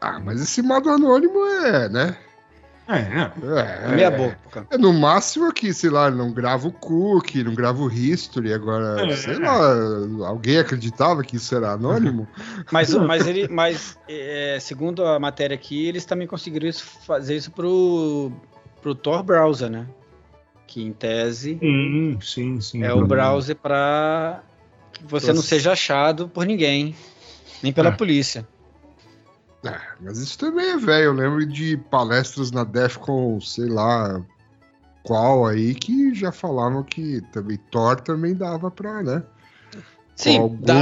Ah, mas esse modo anônimo é, né? É, é. É, Meia boca. É no máximo que, sei lá, não grava o cookie, não grava o history. Agora, É. sei lá, alguém acreditava que isso era anônimo? [LAUGHS] Mas, mas ele, mas é, segundo a matéria aqui, eles também conseguiram isso- fazer isso pro, pro Tor browser, né? Que em tese Sim, sim, sim. é o browser para que você não seja achado por ninguém, nem pela É. polícia. Ah, mas isso também é velho. Eu lembro de palestras na DEFCON, sei lá qual aí, que já falavam que também Thor também dava pra, né? Sim, algum- dá,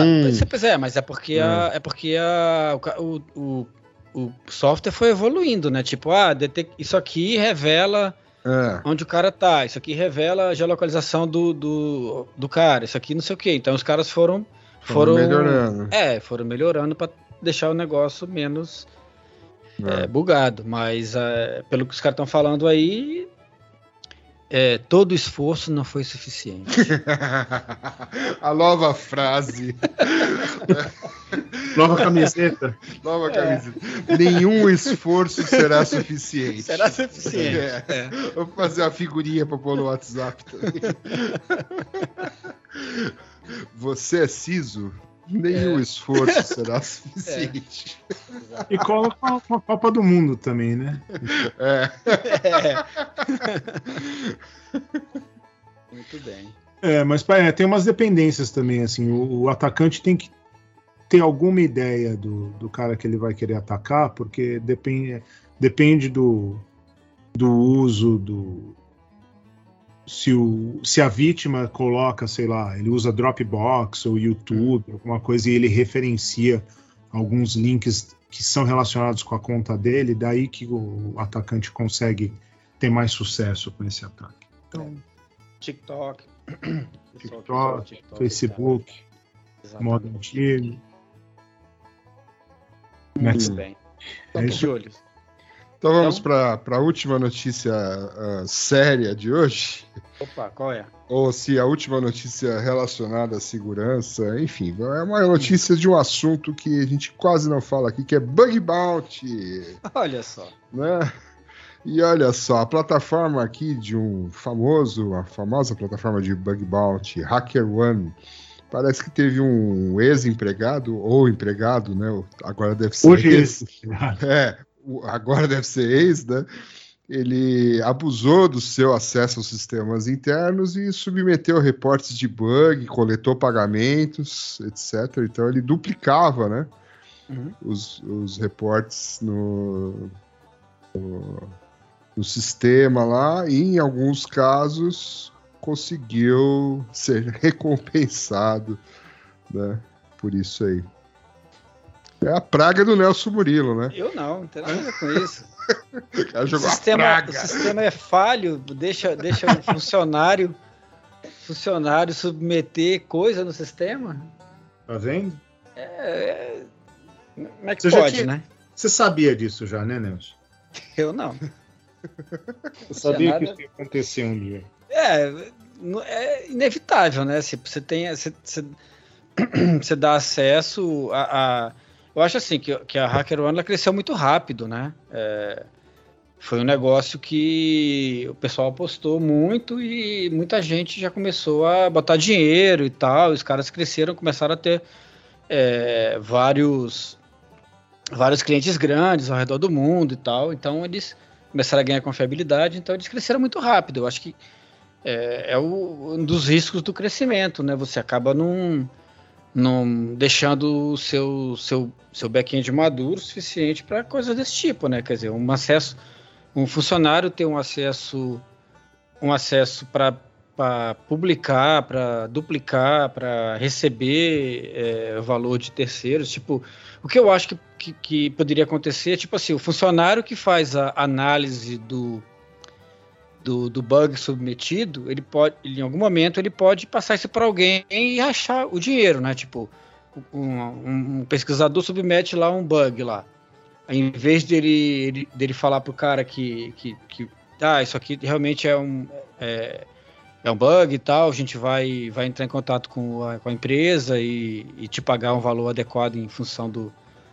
pois é, mas é porque, a, é porque a, o o, o, software foi evoluindo, né? Tipo, ah, detec- isso aqui revela É, onde o cara tá, isso aqui revela a geolocalização do, do, do cara, isso aqui não sei o que. Então os caras foram. foram Foram melhorando. É, foram melhorando para deixar o negócio menos É. é, bugado. Mas é, pelo que os caras estão falando aí, é, todo esforço não foi suficiente. [LAUGHS] A nova frase, [LAUGHS] Nova camiseta. nova camisa. Nenhum esforço será suficiente. Será suficiente? É. É. Vou fazer uma figurinha pra pôr no WhatsApp também. [LAUGHS] Você é siso? Nenhum esforço [LAUGHS] será suficiente. E cola com a, com a Copa do Mundo também, né? É. Muito bem. É, mas é, tem umas dependências também, assim. O, o atacante tem que ter alguma ideia do, do cara que ele vai querer atacar, porque depende, depende do, do uso do. Se, o, se a vítima coloca, sei lá, ele usa Dropbox ou YouTube, alguma coisa, e ele referencia alguns links que são relacionados com a conta dele, daí que o atacante consegue ter mais sucesso com esse ataque. Então, TikTok. [COUGHS] TikTok, Facebook, Exatamente. modo antigo. Muito bem. É Toque isso. de olho. Então vamos Então- para a última notícia ah, séria de hoje. Opa, qual é? Ou se a última notícia relacionada à segurança, enfim, é uma notícia de um assunto que a gente quase não fala aqui, que é bug bounty. Olha só. né? E olha só, a plataforma aqui de um famoso, a famosa plataforma de bug bounty, HackerOne, parece que teve um ex-empregado ou empregado, né? Agora deve ser Hoje ex. É, o- agora deve ser ex, né? Ele abusou do seu acesso aos sistemas internos e submeteu reportes de bug, coletou pagamentos, etc. Então ele duplicava, né? Uhum. os, os reportes no, no, no sistema lá e em alguns casos conseguiu ser [LAUGHS] recompensado né, por isso aí. É a praga do Nelson Murilo, né? Eu não, não tem nada a ver com isso. [LAUGHS] O sistema, o sistema é falho, deixa, deixa o funcionário, funcionário submeter coisa no sistema. Tá vendo? É, é- como é que Você pode, tinha- né? Você sabia disso já, né, Nelson? Eu não. Eu sabia nada- que isso ia acontecer um dia. É, é inevitável, né? Se você tem, você, [CLEARS THROAT] você, você dá acesso a, a- eu acho assim que, que a HackerOne ela cresceu muito rápido, né? É, foi um negócio que o pessoal apostou muito e muita gente já começou a botar dinheiro e tal. Os caras cresceram, começaram a ter é, vários vários clientes grandes ao redor do mundo e tal. Então eles começaram a ganhar confiabilidade. Então eles cresceram muito rápido. Eu acho que é, é o- um dos riscos do crescimento, né? Você acaba não, não deixando o seu, seu, seu back-end maduro o suficiente para coisas desse tipo, né? Quer dizer, um acesso, um funcionário ter um acesso, um acesso para publicar, para duplicar, para receber é, valor de terceiros, tipo, o que eu acho que, que, que poderia acontecer, tipo assim, o funcionário que faz a análise do do, do bug submetido, ele pode, em algum momento, ele pode passar isso para alguém e achar o dinheiro, né? Tipo, um, um- pesquisador submete lá um bug lá. Em vez dele, ele- dele falar pro cara que, que, que ah, isso aqui realmente é um, é, é um bug e tal, a gente vai, vai entrar em contato com a, com a empresa e, e te pagar um valor adequado em função do,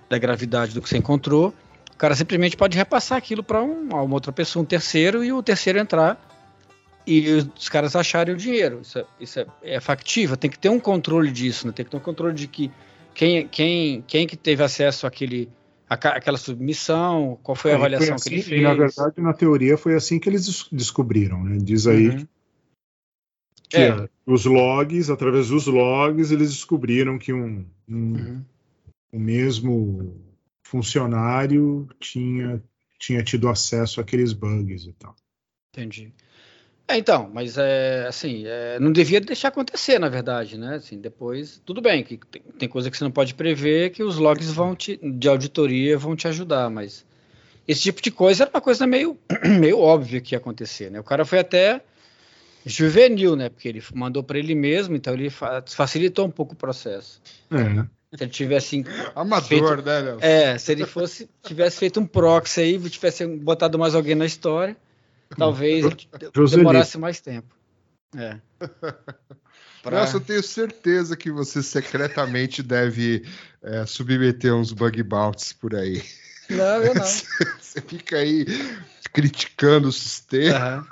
da gravidade do que você encontrou. O cara simplesmente pode repassar aquilo para um, uma outra pessoa, um terceiro, e o terceiro entrar e os caras acharem o dinheiro. Isso, é, isso é, é factível, tem que ter um controle disso, né? tem que ter um controle de que quem, quem, quem que teve acesso àquele, àca- àquela submissão, qual foi a É, e foi avaliação assim, que ele fez. E na verdade, na teoria, foi assim que eles des- descobriram, né? Diz aí Uhum. que É. os logs, através dos logs, eles descobriram que um, um- Uhum. o mesmo funcionário tinha, tinha tido acesso àqueles bugs e tal. Entendi. É, então, mas é assim, é, não devia deixar acontecer, na verdade, né? Assim, depois, tudo bem, que tem, tem coisa que você não pode prever, que os logs vão te, de auditoria vão te ajudar, mas esse tipo de coisa era uma coisa meio, [CLEARS THROAT] meio óbvia que ia acontecer, né? O cara foi até juvenil, né? Porque ele mandou para ele mesmo, então ele fa- facilitou um pouco o processo. É, Se ele tivesse Amador, Feito- né, Léo? é, se ele fosse tivesse feito um proxy aí, tivesse botado mais alguém na história, talvez demorasse mais tempo. É. [LAUGHS] Pra- Nossa, eu tenho certeza que você secretamente deve é, submeter uns bug bounties por aí. Não, eu não. [LAUGHS] Você fica aí criticando o sistema. Aham.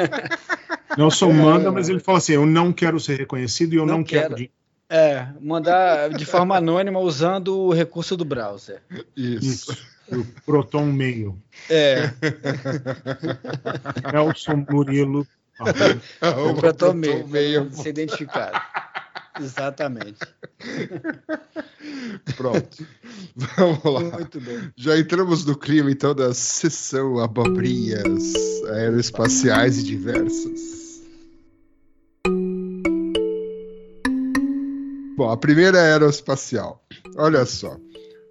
[LAUGHS] Nelson manda, mas ele fala assim: eu não quero ser reconhecido e eu não, Não quero. quero. É, mandar de forma anônima usando o recurso do browser. Isso. Isso. O Proton Mail. É, [LAUGHS] Nelson Murilo. o [LAUGHS] O Proton Mail, meio. ser identificado. Exatamente. Pronto. Vamos lá. Muito bem. Já entramos no clima, então, da sessão abobrinhas aeroespaciais e diversas. Bom, a primeira é aeroespacial. Olha só.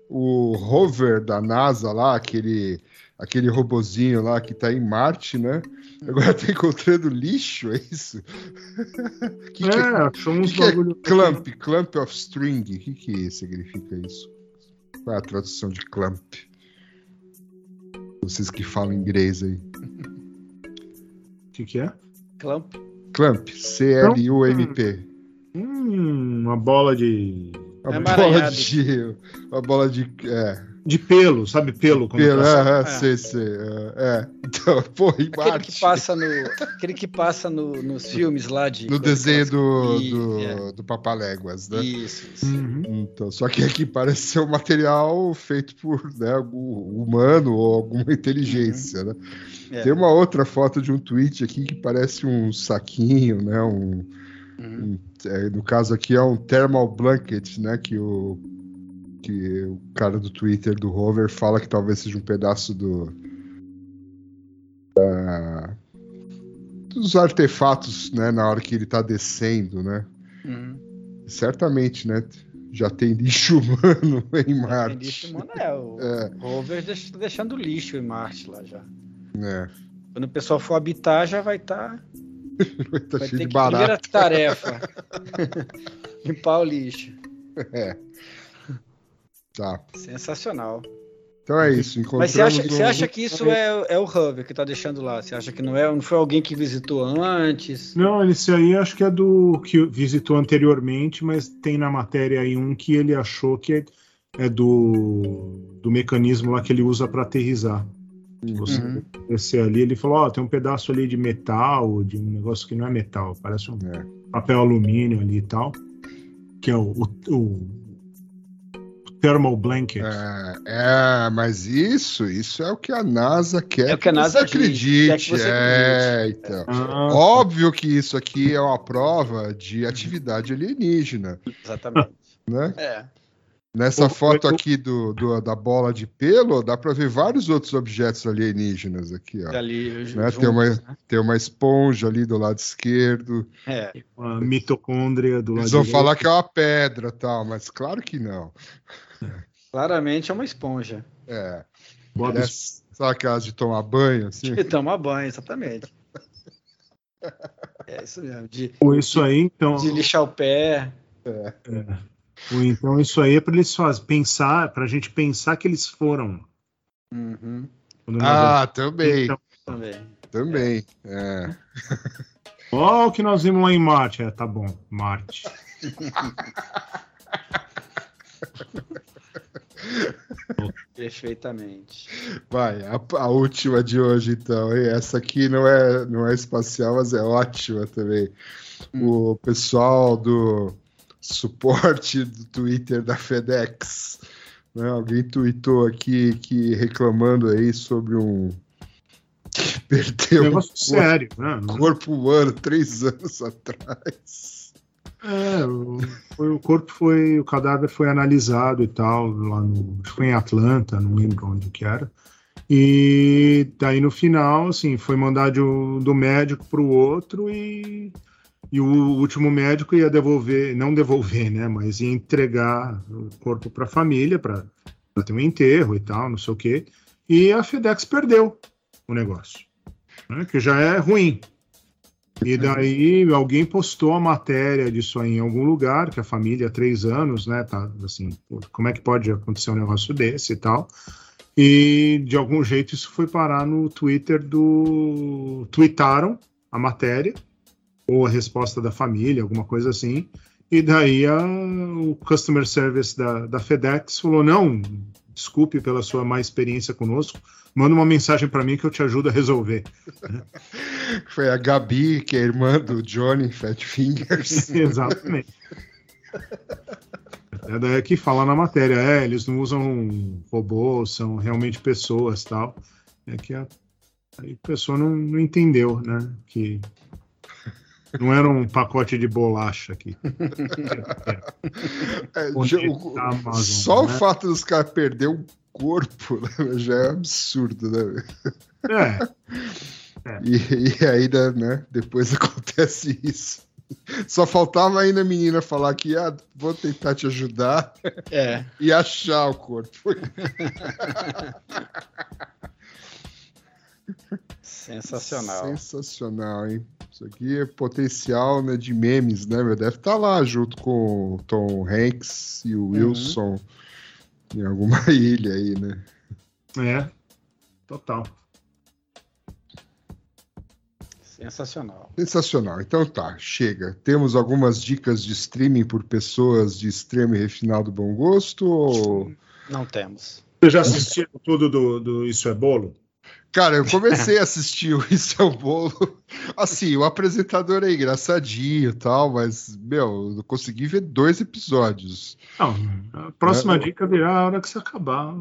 O rover da NASA lá, aquele, aquele robozinho lá que tá em Marte, né? Agora tá encontrando lixo, é isso? [LAUGHS] que, que é, É, uns que que é bagulho. clump? Clump of string. O que, que significa isso? Qual é a tradução de clump? Vocês que falam inglês aí. O que, que é? Clamp. Clump, C-L-U-M-P. Hum, uma bola de. Uma É bola de. Uma bola de. É, De pelo, sabe pelo? quando pelo, tá- aham, é. sei, sei. é, É. Então, [LAUGHS] pô, em Aquele Marte. que passa, no, aquele que passa no, nos filmes lá de. No desenho do, do, é. do Papaléguas, né? Isso, isso. Uhum. Então, só que aqui parece ser um material feito por né, algum humano ou alguma inteligência, né? É. Tem uma outra foto de um tweet aqui que parece um saquinho, né? Um, Uhum. um- é, no caso aqui é um thermal blanket, né? Que o, que o cara do Twitter do Rover fala que talvez seja um pedaço do da- dos artefatos, né? Na hora que ele tá descendo, né? Uhum. Certamente, né? Já tem lixo [LAUGHS] humano em Tem Marte. lixo, mano, é, o É, rover tá deixando lixo em Marte lá já. né? Quando o pessoal for habitar, já vai estar. Tá vai cheio ter de que. Primeira barato. tarefa: [LAUGHS] limpar o lixo. Tá. Sensacional. Então é isso. Mas você acha, encontramos você um- acha que isso é, é o Hub que tá deixando lá? Você acha que não é? Não foi alguém que visitou antes? Não, esse aí acho que é do que visitou anteriormente, mas tem na matéria aí um que ele achou que é, é do, do mecanismo lá que ele usa para aterrizar. Você Uhum. descer ali, ele falou: Ó, tem um pedaço ali de metal, de um negócio que não é metal, parece um É. papel alumínio ali e tal, que é o, o, o thermal blanket. É, é, mas isso, isso é o que a NASA quer É o que a NASA você diz, acredite. quer que você É, então. Ah, Óbvio que isso aqui é uma prova de atividade alienígena, Exatamente. né? É. Nessa O- foto o- aqui do, do- da bola de pelo, dá para ver vários outros objetos alienígenas aqui, ó. Ali, Né, juntos, tem uma- né? Tem uma esponja ali do lado esquerdo. É. a mitocôndria do lado Eles vão direito. falar que é uma pedra, tal, mas claro que não. Claramente é uma esponja. É. Bob sabe aquelas de tomar banho, assim? Que toma banho, exatamente. É isso mesmo. De, Ou isso aí, então. de lixar o pé. Ou então isso aí é para eles faz, pensar, para a gente pensar que eles foram. Uhum, Ah, também, Então- também. também. É. Ó, o que nós vimos lá em Marte. É, tá bom, Marte. [LAUGHS] Perfeitamente. Vai, a, a última de hoje, então. hein? Essa aqui não é, não é espacial, mas é ótima também. O pessoal do suporte do Twitter da FedEx. né? Alguém tweetou aqui que reclamando aí sobre um. que perdeu um Negócio corpo, sério, né? corpo humano três anos atrás. É, o, foi- o corpo foi, o cadáver foi analisado e tal, lá no, acho que foi em Atlanta, não lembro onde que era. E daí no final, assim, foi mandar de do médico para o outro e, e o último médico ia devolver, não devolver, né, mas ia entregar o corpo para a família para ter um enterro e tal, não sei o quê. E a FedEx perdeu o negócio, né, que já é ruim. E daí alguém postou a matéria disso aí em algum lugar, que a família há três anos, né, tá assim, como é que pode acontecer um negócio desse e tal. E de algum jeito isso foi parar no Twitter do. Tweetaram a matéria, ou a resposta da família, alguma coisa assim. E daí a- o customer service da, da FedEx falou: não, desculpe pela sua má experiência conosco, manda uma mensagem para mim que eu te ajudo a resolver. [LAUGHS] Foi a Gabi, que é irmã do Johnny Fat Fingers. [LAUGHS] Exatamente. É daí que fala na matéria, é, eles não usam robôs, são realmente pessoas tal. É que a, aí a pessoa não, não entendeu, né? Que não era um pacote de bolacha aqui. É, o- Amazon, só o né? fato dos caras perder um corpo [LAUGHS] né, já é absurdo, né? É, [LAUGHS] E, e ainda, né? Depois [LAUGHS] acontece isso. Só faltava ainda a menina falar que ah, vou tentar te ajudar É. e achar o corpo. Sensacional. Sensacional, hein? Isso aqui é potencial né, de memes, né? meu? Deve estar lá junto com o Tom Hanks e o Wilson em alguma [LAUGHS] ilha aí, né? é, total. Sensacional. Sensacional. Então tá, chega. Temos algumas dicas de streaming por pessoas de extremo e refinado bom gosto? Ou... Não temos. Você já assistiu tudo do, do Isso é Bolo? Cara, eu comecei [LAUGHS] a assistir o Isso é o Bolo. Assim, o apresentador é engraçadinho e tal, mas, meu, eu consegui ver dois episódios. Não, a próxima É. dica virá a hora que você acabar.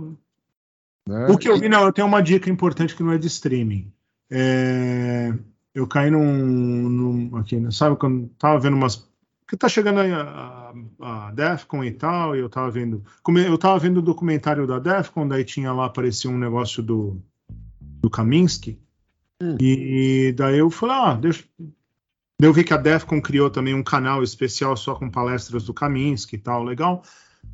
Né? O que eu vi, não, eu tenho uma dica importante que não é de streaming. É, eu caí num, num- aqui, né, sabe quando tava vendo umas que tá chegando aí a, a, a Defcon e tal, e eu tava vendo, eu tava vendo o documentário da Defcon, daí tinha lá aparecia um negócio do do Kaminsky. Hum. E daí eu falei, ah, deixa eu vi que a Defcon criou também um canal especial só com palestras do Kaminsky e tal, legal.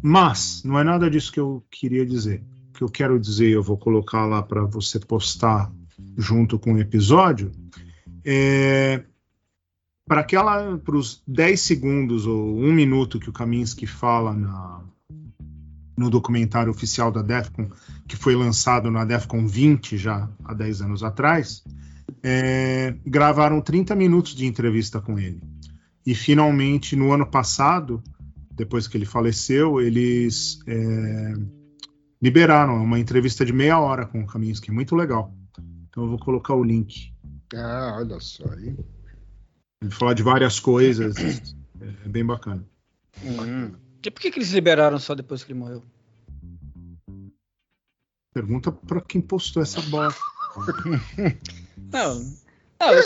Mas não é nada disso que eu queria dizer. O que eu quero dizer, eu vou colocar lá para você postar junto com o episódio. É, para aquela, para os 10 segundos ou um minuto que o Kaminsky fala na, no documentário oficial da Defcon, que foi lançado na Defcon 20 já há 10 anos atrás, é, gravaram 30 minutos de entrevista com ele. E finalmente, no ano passado, depois que ele faleceu, eles é, liberaram uma entrevista de meia hora com o Kaminsky, muito legal. Então eu vou colocar o link. Ah, olha só aí. Ele fala de várias coisas, é bem bacana. Uhum. E por que, que eles liberaram só depois que ele morreu? Pergunta para quem postou essa bola. [LAUGHS] Não. não eu,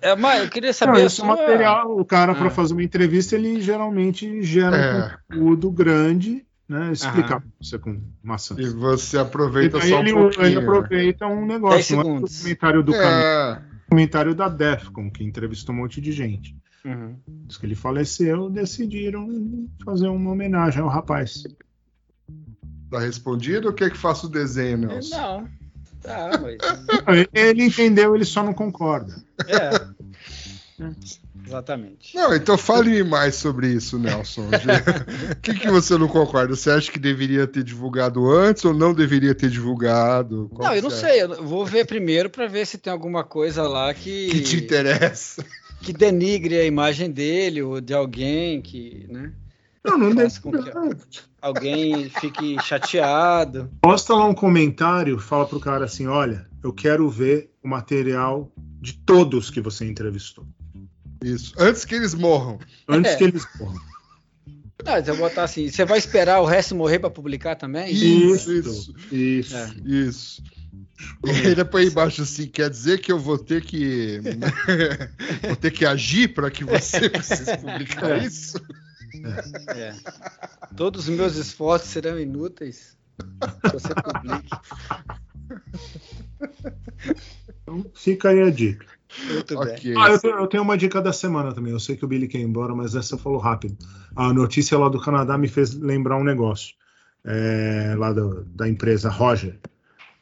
é, mas eu queria Não, saber. esse a sua- material, o cara para Ah. fazer uma entrevista, ele geralmente gera É. um conteúdo grande, né? Explicar você com maçã. E você E aproveita daí só um ele, pouquinho. ele aproveita um negócio, não é um documentário do caminho, É, documentário da Defcon, que entrevistou um monte de gente. Uhum. Diz que ele faleceu, decidiram fazer uma homenagem ao rapaz. tá respondido ou quer que faça o desenho, Nelson? Não. Tá, mas. [LAUGHS] Ele entendeu, ele só não concorda. É. É, [LAUGHS] Exatamente. Não, então fale mais sobre isso, Nelson. [LAUGHS] O que, que você não concorda? Você acha que deveria ter divulgado antes ou não deveria ter divulgado? Qual Não, eu não você sei. Eu vou ver primeiro para ver se tem alguma coisa lá que, acha Que te interessa. Que denigre a imagem dele ou de alguém que, né? Não, não Faz com que alguém fique chateado. Posta lá um comentário, fala pro cara assim: olha, eu quero ver o material de todos que você entrevistou. Isso. Antes que eles morram. Antes É. que eles morram. Não, se eu botar assim, você vai esperar o resto morrer para publicar também? Isso, isso. Isso. É. Isso. E [LAUGHS] ele põe embaixo assim, quer dizer que eu vou ter que [LAUGHS] vou ter que agir para que você [LAUGHS] precise publicar É. isso? É. Todos os meus esforços serão inúteis se você publique. Então fica aí a dica. Muito bem. Ok. Ah, eu tenho, eu tenho uma dica da semana também. Eu sei que o Billy quer ir embora, mas essa eu falo rápido. A notícia lá do Canadá me fez lembrar um negócio. É, lá do- da empresa Roger.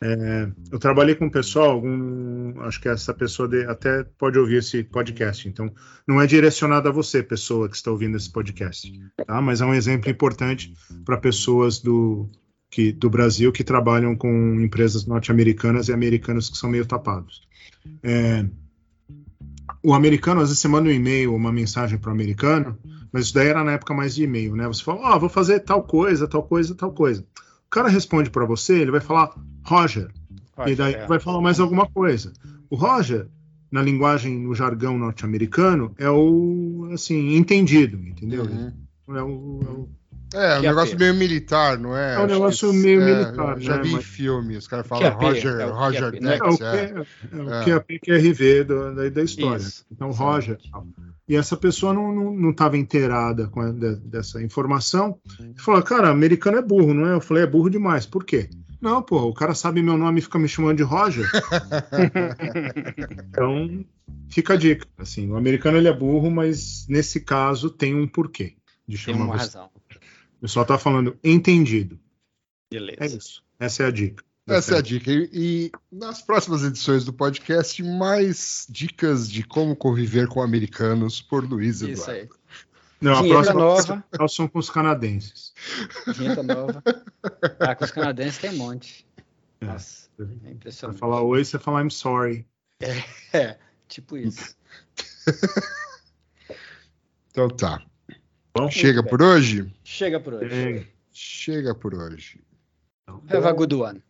É, eu trabalhei com um pessoal, algum- acho que essa pessoa de- até pode ouvir esse podcast. Então, não é direcionado a você, pessoa que está ouvindo esse podcast, tá? Mas é um exemplo importante para pessoas do, que, do Brasil que trabalham com empresas norte-americanas e americanos que são meio tapados. É, o americano, às vezes você manda um e-mail ou uma mensagem para o americano, mas isso daí era na época mais de e-mail, né? Você fala, ó, vou fazer tal coisa, tal coisa, tal coisa. O cara responde para você, ele vai falar Roger, e daí É. vai falar mais alguma coisa. O Roger, na linguagem, no jargão norte-americano, é o, assim, entendido, entendeu? Uhum. É o, é o- É, um Que negócio apelo. meio militar, não é? É um Acho negócio que- meio é, militar, Já né, vi em mas- filme, os caras QAP, falam Roger, é o Roger QAP, né? é o, Next, Q- é. é É. QAP QRV do- da, da história. Isso. Então, Roger. tal. E essa pessoa não estava não, estava inteirada com a- de- dessa informação. E falou, cara, americano é burro, não é? Eu falei, é burro demais. Por quê? Não, pô, o cara sabe meu nome e fica me chamando de Roger. [LAUGHS] então, fica a dica. Assim, o americano ele é burro, mas nesse caso tem um porquê de Tem chamar uma você. razão. O pessoal tá falando entendido. Beleza. É isso. Essa é a dica. Essa é a dica. E, e nas próximas edições do podcast, mais dicas de como conviver com americanos por Luiz Isso Eduardo. aí. Não, a próxima nova. nós são com os canadenses. Vinheta nova. Ah, com os canadenses tem um monte. É. Nossa, é Vai impressionante. falar oi, você fala I'm sorry. É, tipo isso. [LAUGHS] Então tá. Bom, Chega bem. por hoje? Chega por hoje. Chega. Chega por hoje. Have a good one.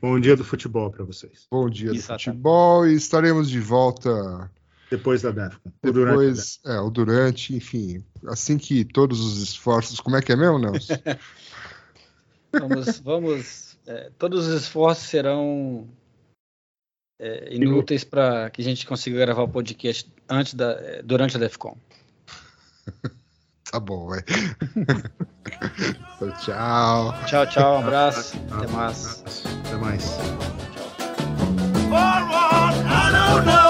Bom dia do futebol para vocês. Bom dia do Exatamente. futebol e estaremos de volta Depois da Defcon. Ou durante a depois, é, ou durante, enfim, assim que todos os esforços. Como é que é mesmo, Nelson? [LAUGHS] Vamos, vamos. é, todos os esforços serão é, inúteis para que a gente consiga gravar o podcast antes da, é, durante a DEFCON. [LAUGHS] Tá bom, vai. Então, [LAUGHS] tchau. Tchau, tchau, um abraço, até mais. Até mais. For what I don't know.